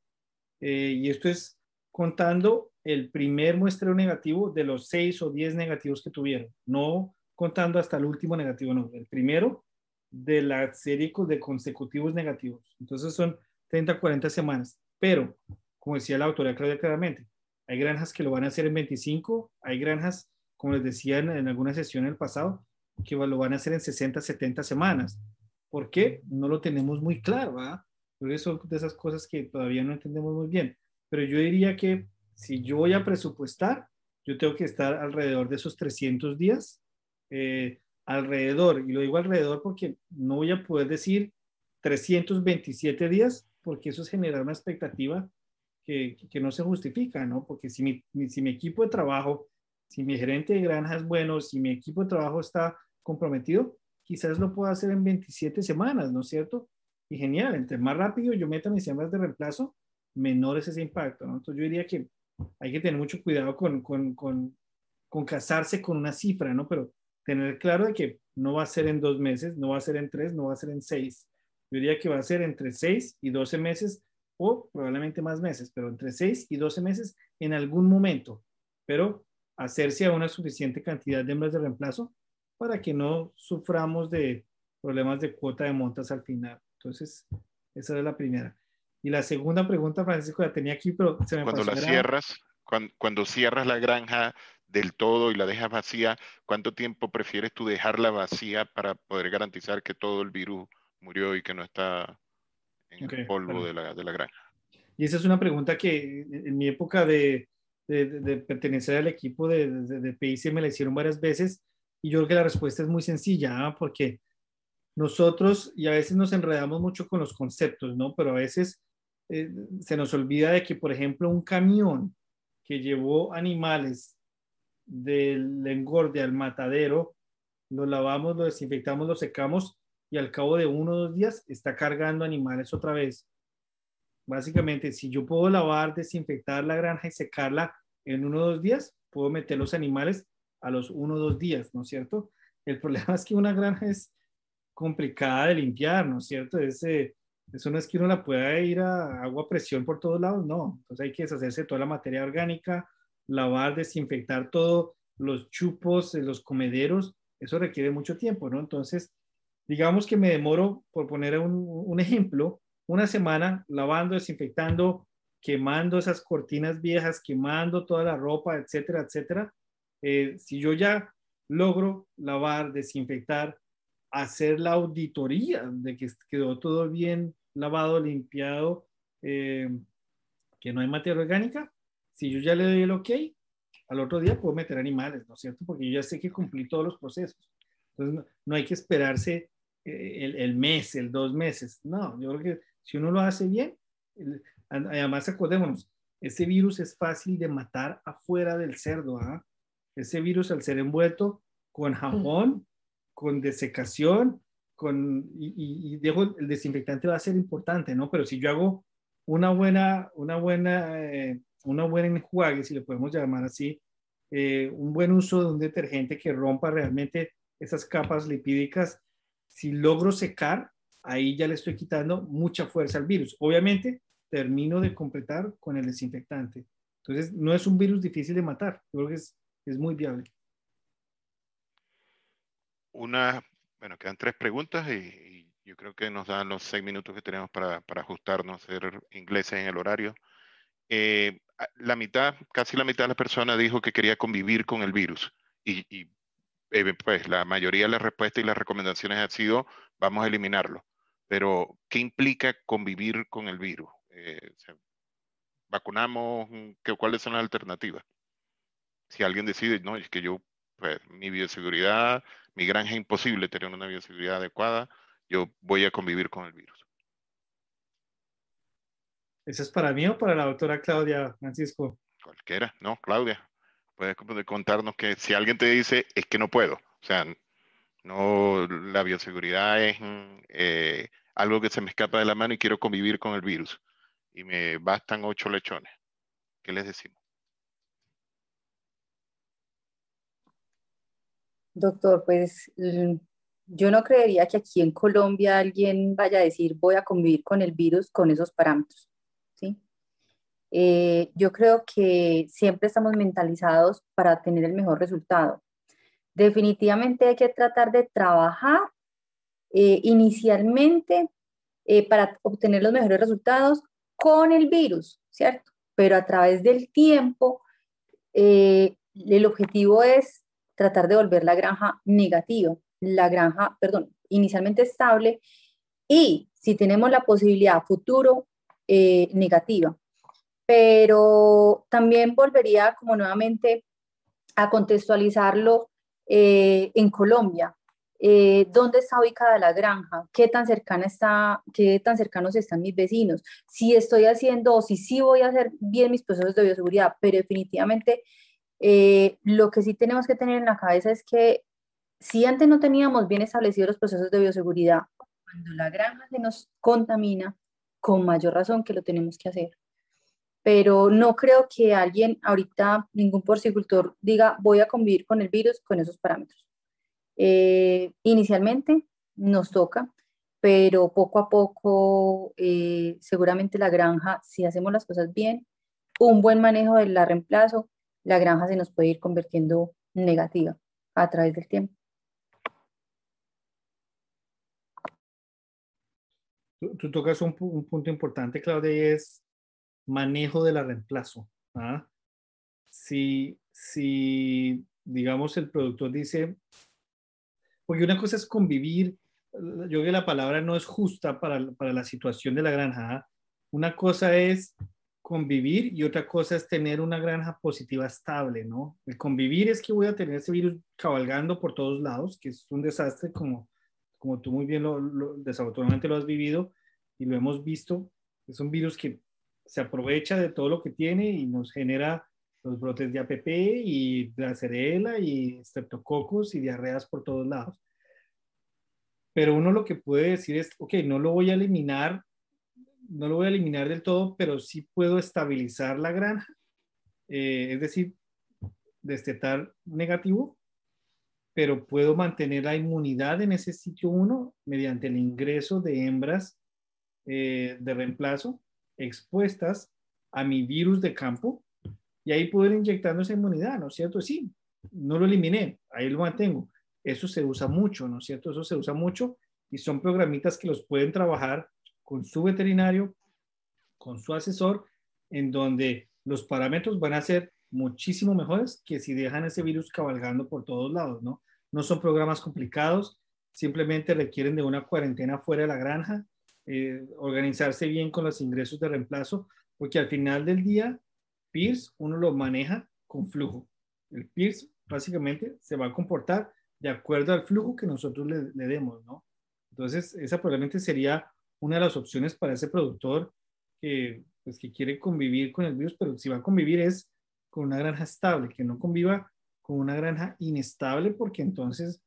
Eh, y esto es contando el primer muestreo negativo de los 6 o 10 negativos que tuvieron, no contando hasta el último negativo, no, el primero de la serie de consecutivos negativos. Entonces son 30, 40 semanas. Pero, como decía la autoridad claramente, hay granjas que lo van a hacer en 25, hay granjas, como les decía en, alguna sesión en el pasado, que lo van a hacer en 60, 70 semanas. ¿Por qué? No lo tenemos muy claro, ¿ah? Pero eso de esas cosas que todavía no entendemos muy bien. Pero yo diría que si yo voy a presupuestar, yo tengo que estar alrededor de esos 300 días eh, alrededor, y lo digo alrededor porque no voy a poder decir 327 días, porque eso es generar una expectativa que, no se justifica, ¿no? Porque si mi, si mi equipo de trabajo, si mi gerente de granja es bueno, si mi equipo de trabajo está comprometido, quizás lo pueda hacer en 27 semanas, ¿no es cierto? Y genial, entre más rápido yo meta mis semanas de reemplazo, menor es ese impacto, ¿no? Entonces yo diría que hay que tener mucho cuidado con, con, con, con casarse con una cifra, ¿no? Pero tener claro de que no va a ser en dos meses, no va a ser en tres, no va a ser en seis. Yo diría que va a ser entre seis y doce meses o probablemente más meses, pero entre seis y doce meses en algún momento. Pero hacerse a una suficiente cantidad de hembras de reemplazo para que no suframos de problemas de cuota de montas al final. Entonces, esa es la primera. Y la segunda pregunta, Francisco, la tenía aquí, pero se me cuando La cierras, cuando cierras la granja, del todo y la dejas vacía, ¿cuánto tiempo prefieres tú dejarla vacía para poder garantizar que todo el virus murió y que no está en el polvo de, la, de, la, granja? Y esa es una pregunta que en mi época de, de, pertenecer al equipo de, de, PIC me la hicieron varias veces y yo creo que la respuesta es muy sencilla, ¿ah? porque nosotros, y a veces nos enredamos mucho con los conceptos, ¿no? Pero a veces eh, se nos olvida de que, por ejemplo, un camión que llevó animales del engorde al matadero, lo lavamos, lo desinfectamos, lo secamos y al cabo de uno o dos días está cargando animales otra vez. Básicamente, si yo puedo lavar, desinfectar la granja y secarla en uno o dos días, puedo meter los animales a los uno o dos días, ¿no es cierto? El <laughs> problema es que una granja es complicada de limpiar, ¿no es cierto? Es, eh, Eso no es que uno la pueda ir a agua a presión por todos lados, no. Entonces hay que deshacerse de toda la materia orgánica, lavar, desinfectar todo, los chupos, los comederos, eso requiere mucho tiempo, ¿no? Entonces, digamos que me demoro, por poner un, un ejemplo, una semana lavando, desinfectando, quemando esas cortinas viejas, quemando toda la ropa, etcétera, etcétera. Eh, si yo ya logro lavar, desinfectar, hacer la auditoría de que quedó todo bien lavado, limpiado, eh, que no hay materia orgánica, si yo ya le doy el ok, al otro día puedo meter animales, ¿no es cierto? Porque yo ya sé que cumplí todos los procesos. Entonces, no, hay que esperarse el, el, mes, el dos meses. No, yo creo que si uno lo hace bien, además acordémonos, ese virus es fácil de matar afuera del cerdo. ¿ah? Ese virus al ser envuelto con jabón, con desecación, con, y, dejo, el desinfectante va a ser importante, ¿no? Pero si yo hago una buena, una buena, eh, una buena enjuague, si le podemos llamar así, eh, un buen uso de un detergente que rompa realmente esas capas lipídicas, si logro secar, ahí ya le estoy quitando mucha fuerza al virus. Obviamente, termino de completar con el desinfectante. Entonces, no es un virus difícil de matar, yo creo que es, muy viable. Una, bueno, quedan tres preguntas y, yo creo que nos dan los seis minutos que tenemos para, ajustarnos, ser ingleses en el horario. Eh, la mitad, casi la mitad de las personas dijo que quería convivir con el virus y eh, pues la mayoría de las respuestas y las recomendaciones han sido vamos a eliminarlo. Pero, ¿qué implica convivir con el virus? Eh, ¿Vacunamos? ¿Qué, ¿Cuáles son las alternativas? Si alguien decide, no, es que yo, pues, mi bioseguridad, mi granja es imposible tener una bioseguridad adecuada, yo voy a convivir con el virus. ¿Eso es para mí o para la doctora Claudia Francisco? Cualquiera, no, Claudia. Puedes contarnos que si alguien te dice, es que no puedo. O sea, no, la bioseguridad es eh, algo que se me escapa de la mano y quiero convivir con el virus. Y me bastan ocho lechones. ¿Qué les decimos? Doctor, pues mm, yo no creería que aquí en Colombia alguien vaya a decir voy a convivir con el virus con esos parámetros. Eh, yo creo que siempre estamos mentalizados para tener el mejor resultado. Definitivamente hay que tratar de trabajar eh, inicialmente eh, para obtener los mejores resultados con el virus, ¿cierto? Pero a través del tiempo, el objetivo es tratar de volver la granja negativa, la granja, perdón, inicialmente estable y si tenemos la posibilidad futuro, negativa. Pero también volvería como nuevamente a contextualizarlo en Colombia. Eh, dónde está ubicada la granja, qué tan cercana está, qué tan cercanos están mis vecinos, si estoy haciendo o si sí voy a hacer bien mis procesos de bioseguridad, pero definitivamente eh, lo que sí tenemos que tener en la cabeza es que si antes no teníamos bien establecidos los procesos de bioseguridad, cuando la granja se nos contamina, con mayor razón que lo tenemos que hacer. Pero no creo que alguien ahorita, ningún porcicultor, diga voy a convivir con el virus con esos parámetros. Eh, inicialmente nos toca, pero poco a poco eh, seguramente la granja, si hacemos las cosas bien, un buen manejo del reemplazo, la granja se nos puede ir convirtiendo negativa a través del tiempo. Tú, tocas un, punto importante, Claudia, y es manejo de la reemplazo. ¿ah? Si, si, digamos, el productor dice, porque una cosa es convivir, yo creo que la palabra no es justa para, para la situación de la granja. ¿ah? Una cosa es convivir y otra cosa es tener una granja positiva estable, ¿no? El convivir es que voy a tener ese virus cabalgando por todos lados, que es un desastre como, como tú muy bien lo, desafortunadamente lo has vivido y lo hemos visto. Es un virus que se aprovecha de todo lo que tiene y nos genera los brotes de APP y de acerela y streptococos y diarreas por todos lados. Pero uno lo que puede decir es, ok, no lo voy a eliminar, no lo voy a eliminar del todo, pero sí puedo estabilizar la granja, eh, es decir, destetar negativo, pero puedo mantener la inmunidad en ese sitio 1 mediante el ingreso de hembras eh, de reemplazo expuestas a mi virus de campo y ahí inyectando esa inmunidad, ¿no es cierto? Sí, no lo eliminé, ahí lo mantengo. Eso se usa mucho, ¿no es cierto? Eso se usa mucho y son programitas que los pueden trabajar con su veterinario, con su asesor, en donde los parámetros van a ser muchísimo mejores que si dejan ese virus cabalgando por todos lados, ¿no? No son programas complicados, simplemente requieren de una cuarentena fuera de la granja, eh, organizarse bien con los ingresos de reemplazo, porque al final del día, Pierce uno lo maneja con flujo. El Pierce básicamente se va a comportar de acuerdo al flujo que nosotros le, le demos, ¿no? Entonces, esa probablemente sería una de las opciones para ese productor que, pues, que quiere convivir con el virus, pero si va a convivir es con una granja estable, que no conviva con una granja inestable, porque entonces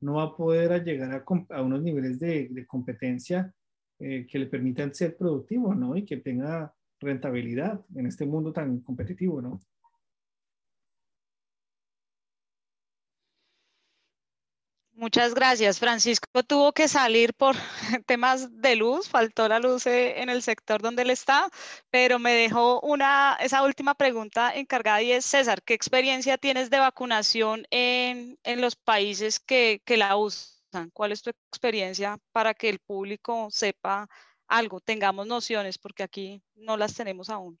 no va a poder llegar a, unos niveles de competencia eh, que le permitan ser productivo, ¿no? Y que tenga rentabilidad en este mundo tan competitivo, ¿no? Muchas gracias. Francisco tuvo que salir por <laughs> temas de luz, faltó la luz eh, en el sector donde él está, pero me dejó una, esa última pregunta encargada y es, César, ¿qué experiencia tienes de vacunación en, en los países que, que la usan? ¿Cuál es tu experiencia para que el público sepa algo, tengamos nociones, porque aquí no las tenemos aún?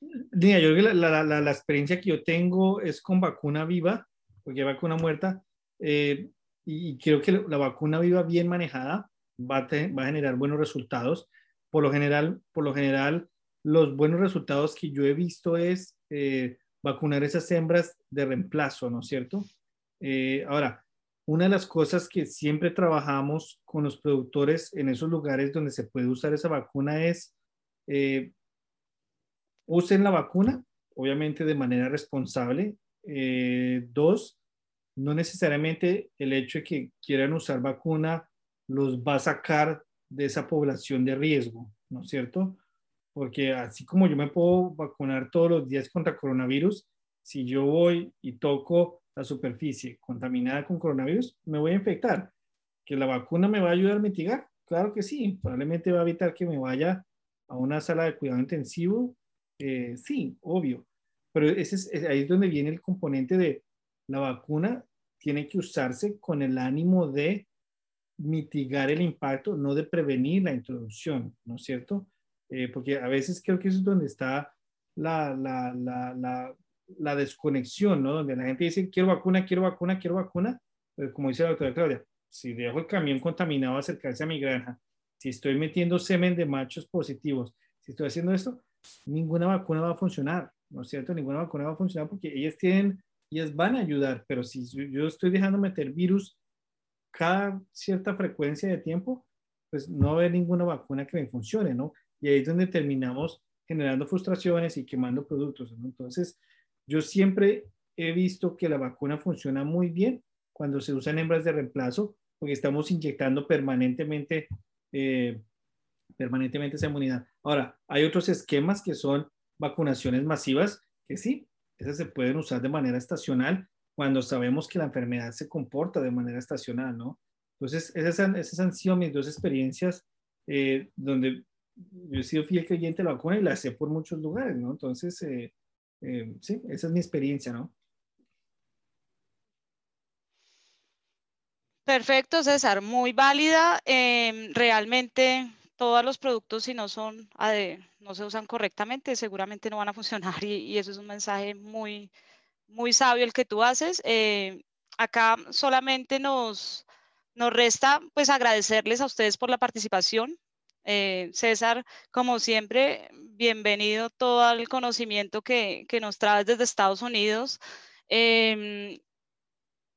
Día, yo creo que la, la, la, experiencia que yo tengo es con vacuna viva, porque vacuna muerta eh, y creo que la vacuna viva bien manejada va a, va a, generar buenos resultados. Por lo general, por lo general, los buenos resultados que yo he visto es eh, vacunar esas hembras de reemplazo, ¿no es cierto? Eh, ahora, una de las cosas que siempre trabajamos con los productores en esos lugares donde se puede usar esa vacuna es eh, usen la vacuna, obviamente de manera responsable. Eh, dos, no necesariamente el hecho de que quieran usar vacuna los va a sacar de esa población de riesgo, ¿no es cierto? Porque así como yo me puedo vacunar todos los días contra coronavirus, si yo voy y toco la superficie contaminada con coronavirus, me voy a infectar. ¿Que la vacuna me va a ayudar a mitigar? Claro que sí, probablemente va a evitar que me vaya a una sala de cuidado intensivo. Eh, sí, obvio. Pero ese es, ahí es donde viene el componente de la vacuna tiene que usarse con el ánimo de mitigar el impacto, no de prevenir la introducción, ¿no es cierto? Eh, porque a veces creo que eso es donde está la, la, la, la, desconexión, ¿no? Donde la gente dice, quiero vacuna, quiero vacuna, quiero vacuna, pero como dice la doctora Claudia, si dejo el camión contaminado acercarse a mi granja, si estoy metiendo semen de machos positivos, si estoy haciendo esto, ninguna vacuna va a funcionar, ¿no es cierto? Ninguna vacuna va a funcionar porque ellas tienen ellas van a ayudar, pero si yo estoy dejando meter virus cada cierta frecuencia de tiempo, pues no va a haber ninguna vacuna que me funcione, ¿no? Y ahí es donde terminamos generando frustraciones y quemando productos, ¿no? Entonces, yo siempre he visto que la vacuna funciona muy bien cuando se usan hembras de reemplazo, porque estamos inyectando permanentemente, eh, permanentemente esa inmunidad. Ahora, hay otros esquemas que son vacunaciones masivas, que sí, esas se pueden usar de manera estacional cuando sabemos que la enfermedad se comporta de manera estacional, ¿no? Entonces, esas han, esas han sido mis dos experiencias eh, donde yo he sido fiel creyente de la vacuna y la sé por muchos lugares, ¿no? Entonces, eh, eh, sí, esa es mi experiencia, ¿no? Perfecto, César, muy válida. Em, realmente todos los productos, si no son, no se usan correctamente, seguramente no van a funcionar <laughs> y, eso es un mensaje muy, muy sabio el que tú haces. Eh, acá solamente nos, nos resta pues agradecerles a ustedes por la participación. Eh, César, como siempre, bienvenido todo el conocimiento que, nos traes desde Estados Unidos. Em,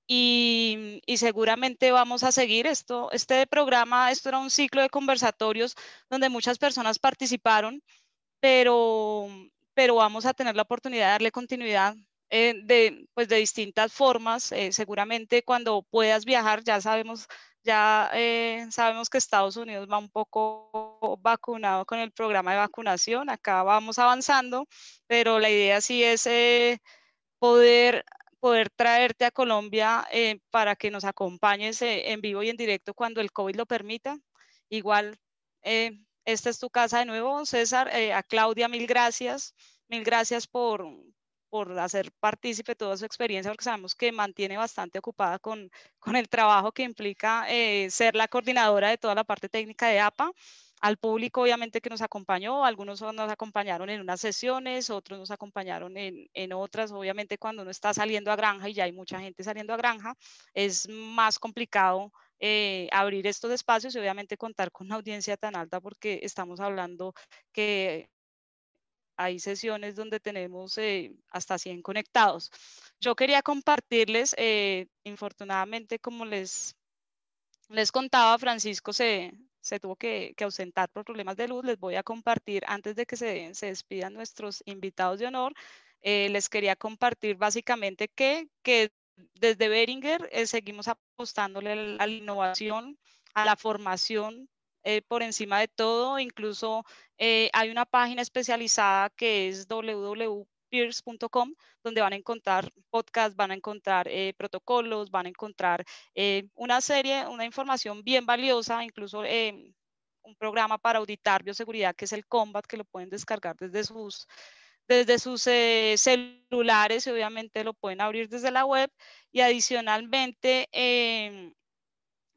y, seguramente vamos a seguir esto. Este programa, esto era un ciclo de conversatorios donde muchas personas participaron, pero, pero vamos a tener la oportunidad de darle continuidad eh, de, pues de distintas formas. Eh, seguramente cuando puedas viajar, ya sabemos, ya eh, sabemos que Estados Unidos va un poco vacunado con el programa de vacunación. Acá vamos avanzando, pero la idea sí es poder poder traerte a Colombia eh, para que nos acompañes eh, en vivo y en directo cuando el COVID lo permita. Igual eh, esta es tu casa de nuevo, César. Eh, a Claudia, mil gracias. Mil gracias por, por hacer partícipe toda su experiencia, porque sabemos que mantiene bastante ocupada con, <laughs> con el trabajo que implica eh, ser la coordinadora de toda la parte técnica de APA. Al público, obviamente, que nos acompañó, algunos nos acompañaron en unas sesiones, otros nos acompañaron en, en otras. Obviamente, cuando uno está saliendo a granja y ya hay mucha gente saliendo a granja, es más complicado eh, abrir estos espacios y obviamente contar con una audiencia tan alta porque estamos hablando que hay sesiones donde tenemos eh, hasta 100 conectados. Yo quería compartirles, eh, infortunadamente, como les, les contaba, Francisco se, se tuvo que, ausentar por problemas de luz. Les voy a compartir, antes de que se, se despidan nuestros invitados de honor, les quería compartir básicamente que, que desde Beringer eh, seguimos apostándole a la, innovación, a la formación eh, por encima de todo. Incluso eh, hay una página especializada que es www.peers.com, donde van a encontrar podcasts, van a encontrar protocolos, van a encontrar una serie, una información bien valiosa, incluso un programa para auditar bioseguridad que es el Combat, que lo pueden descargar desde sus desde sus eh, celulares y obviamente lo pueden abrir desde la web y adicionalmente em,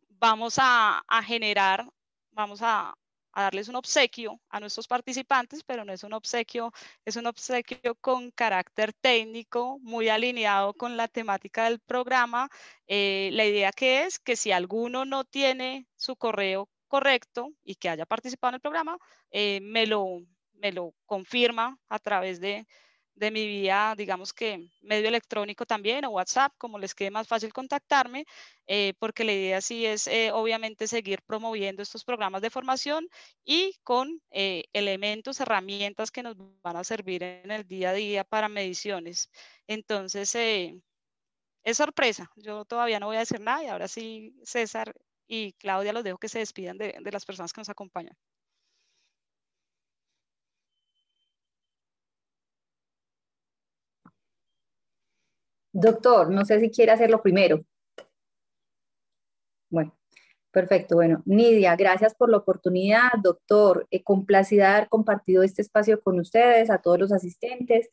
vamos a, generar, vamos a, darles un obsequio a nuestros participantes, pero no es un obsequio, es un obsequio con carácter técnico, muy alineado con la temática del programa. Eh, la idea que es que si alguno no tiene su correo correcto y que haya participado en el programa, eh, me, lo, me lo confirma a través de, de mi vía, digamos que medio electrónico también o WhatsApp, como les quede más fácil contactarme, eh, porque la idea sí es eh, obviamente seguir promoviendo estos programas de formación y con eh, elementos, herramientas que nos van a servir en el día a día para mediciones. Entonces, es sorpresa, yo todavía no voy a decir nada y ahora sí César y Claudia los dejo que se despidan de, de las personas que nos acompañan. Doctor, no sé si quiere hacerlo primero. Bueno, perfecto. Bueno, Nidia, gracias por la oportunidad. Doctor, eh, complacida haber compartido este espacio con ustedes, a todos los asistentes.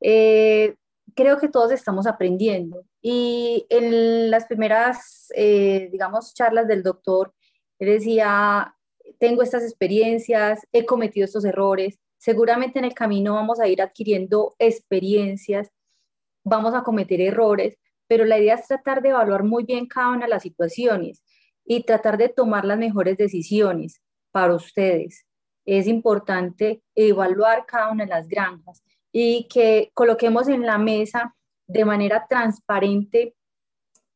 Eh, creo que todos estamos aprendiendo. Y en las primeras, eh, digamos, charlas del doctor, él decía, tengo estas experiencias, he cometido estos errores, seguramente en el camino vamos a ir adquiriendo experiencias vamos a cometer errores, pero la idea es tratar de evaluar muy bien cada una de las situaciones y tratar de tomar las mejores decisiones para ustedes. Es importante evaluar cada una de las granjas y que coloquemos en la mesa de manera transparente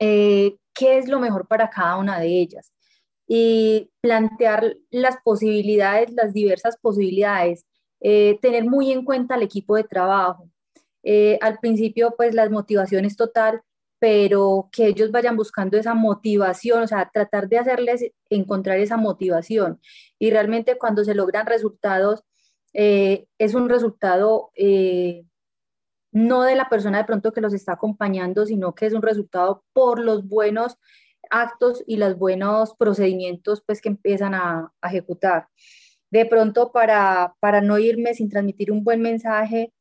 eh, qué es lo mejor para cada una de ellas y plantear las posibilidades, las diversas posibilidades, eh, tener muy en cuenta el equipo de trabajo, eh, al principio pues las motivaciones total, pero que ellos vayan buscando esa motivación, o sea, tratar de hacerles encontrar esa motivación. Y realmente cuando se logran resultados, eh, es un resultado eh, no de la persona de pronto que los está acompañando, sino que es un resultado por los buenos actos y los buenos procedimientos pues que empiezan a, ejecutar. De pronto, para, para, no irme sin transmitir un buen mensaje,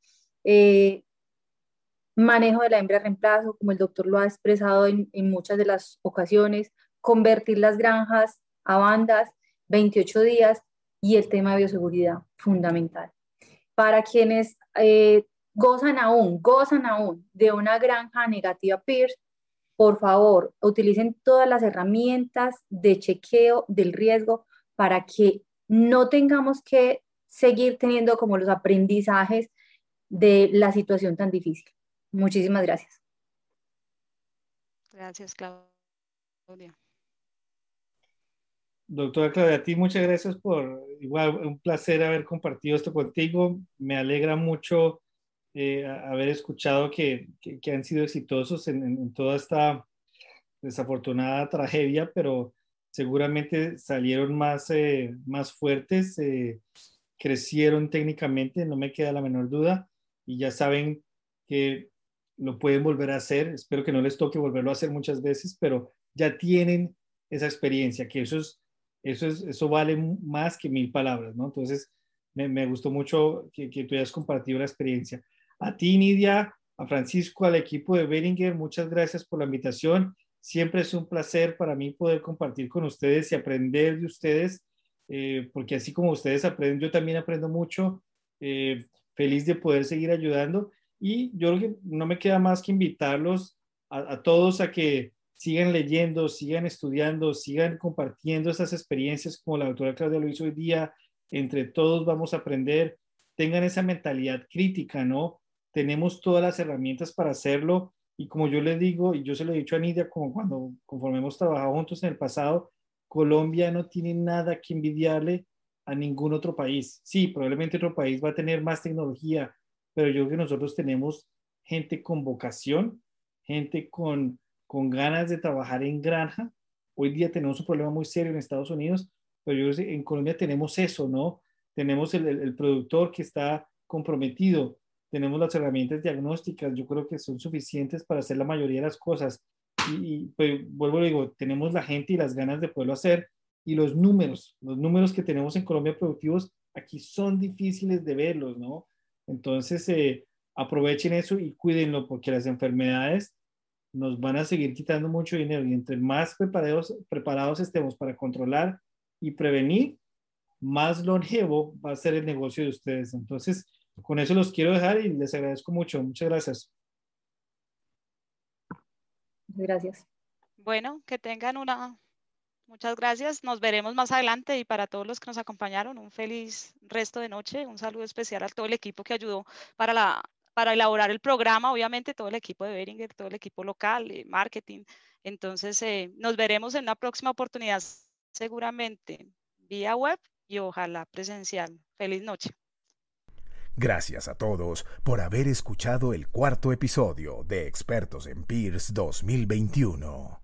manejo de la hembra reemplazo, como el doctor lo ha expresado en, muchas de las ocasiones, convertir las granjas a bandas, 28 días y el tema de bioseguridad, fundamental. Para quienes eh, gozan aún, gozan aún de una granja negativa PIRS, por favor, utilicen todas las herramientas de chequeo del riesgo para que no tengamos que seguir teniendo como los aprendizajes de la situación tan difícil. Muchísimas gracias. Gracias, Claudia. Doctora Claudia, a ti muchas gracias por, igual, un placer haber compartido esto contigo. Me alegra mucho eh, haber escuchado que, que, han sido exitosos en, en, toda esta desafortunada tragedia, pero seguramente salieron más, eh, más fuertes, eh, crecieron técnicamente, no me queda la menor duda, y ya saben que lo pueden volver a hacer. Espero que no les toque volverlo a hacer muchas veces, pero ya tienen esa experiencia, que eso es eso, es, eso vale más que mil palabras, ¿no? Entonces, me, me gustó mucho que, que, tú hayas compartido la experiencia. A ti, Nidia, a Francisco, al equipo de Beringer, muchas gracias por la invitación. Siempre es un placer para mí poder compartir con ustedes y aprender de ustedes, eh, porque así como ustedes aprenden, yo también aprendo mucho. Eh, feliz de poder seguir ayudando. Y yo no me queda más que invitarlos a, a todos a que sigan leyendo, sigan estudiando, sigan compartiendo esas experiencias como la doctora Claudia lo hizo hoy día. Entre todos vamos a aprender. Tengan esa mentalidad crítica, ¿no? Tenemos todas las herramientas para hacerlo. Y como yo les digo, y yo se lo he dicho a Nidia, como cuando conforme hemos trabajado juntos en el pasado, Colombia no tiene nada que envidiarle a ningún otro país. Sí, probablemente otro país va a tener más tecnología, pero yo creo que nosotros tenemos gente con vocación, gente con con ganas de trabajar en granja. Hoy día tenemos un problema muy serio en Estados Unidos, pero yo creo que en Colombia tenemos eso, ¿no? Tenemos el, el, productor que está comprometido, tenemos las herramientas diagnósticas, yo creo que son suficientes para hacer la mayoría de las cosas. Y, y pues, vuelvo a digo, tenemos la gente y las ganas de poderlo hacer. Y los números, los números que tenemos en Colombia productivos, aquí son difíciles de verlos, ¿no? Entonces, eh, aprovechen eso y cuídenlo porque las enfermedades nos van a seguir quitando mucho dinero y entre más preparados, preparados estemos para controlar y prevenir, más longevo va a ser el negocio de ustedes. Entonces, con eso los quiero dejar y les agradezco mucho. Muchas gracias. Gracias. Bueno, que tengan una... Muchas gracias. Nos veremos más adelante y para todos los que nos acompañaron, un feliz resto de noche. Un saludo especial a todo el equipo que ayudó para la para elaborar el programa, obviamente todo el equipo de Beringer, todo el equipo local, eh, marketing. Entonces, eh, nos veremos en una próxima oportunidad, seguramente vía web y ojalá presencial. Feliz noche. Gracias a todos por haber escuchado el cuarto episodio de Expertos en Peers 2021.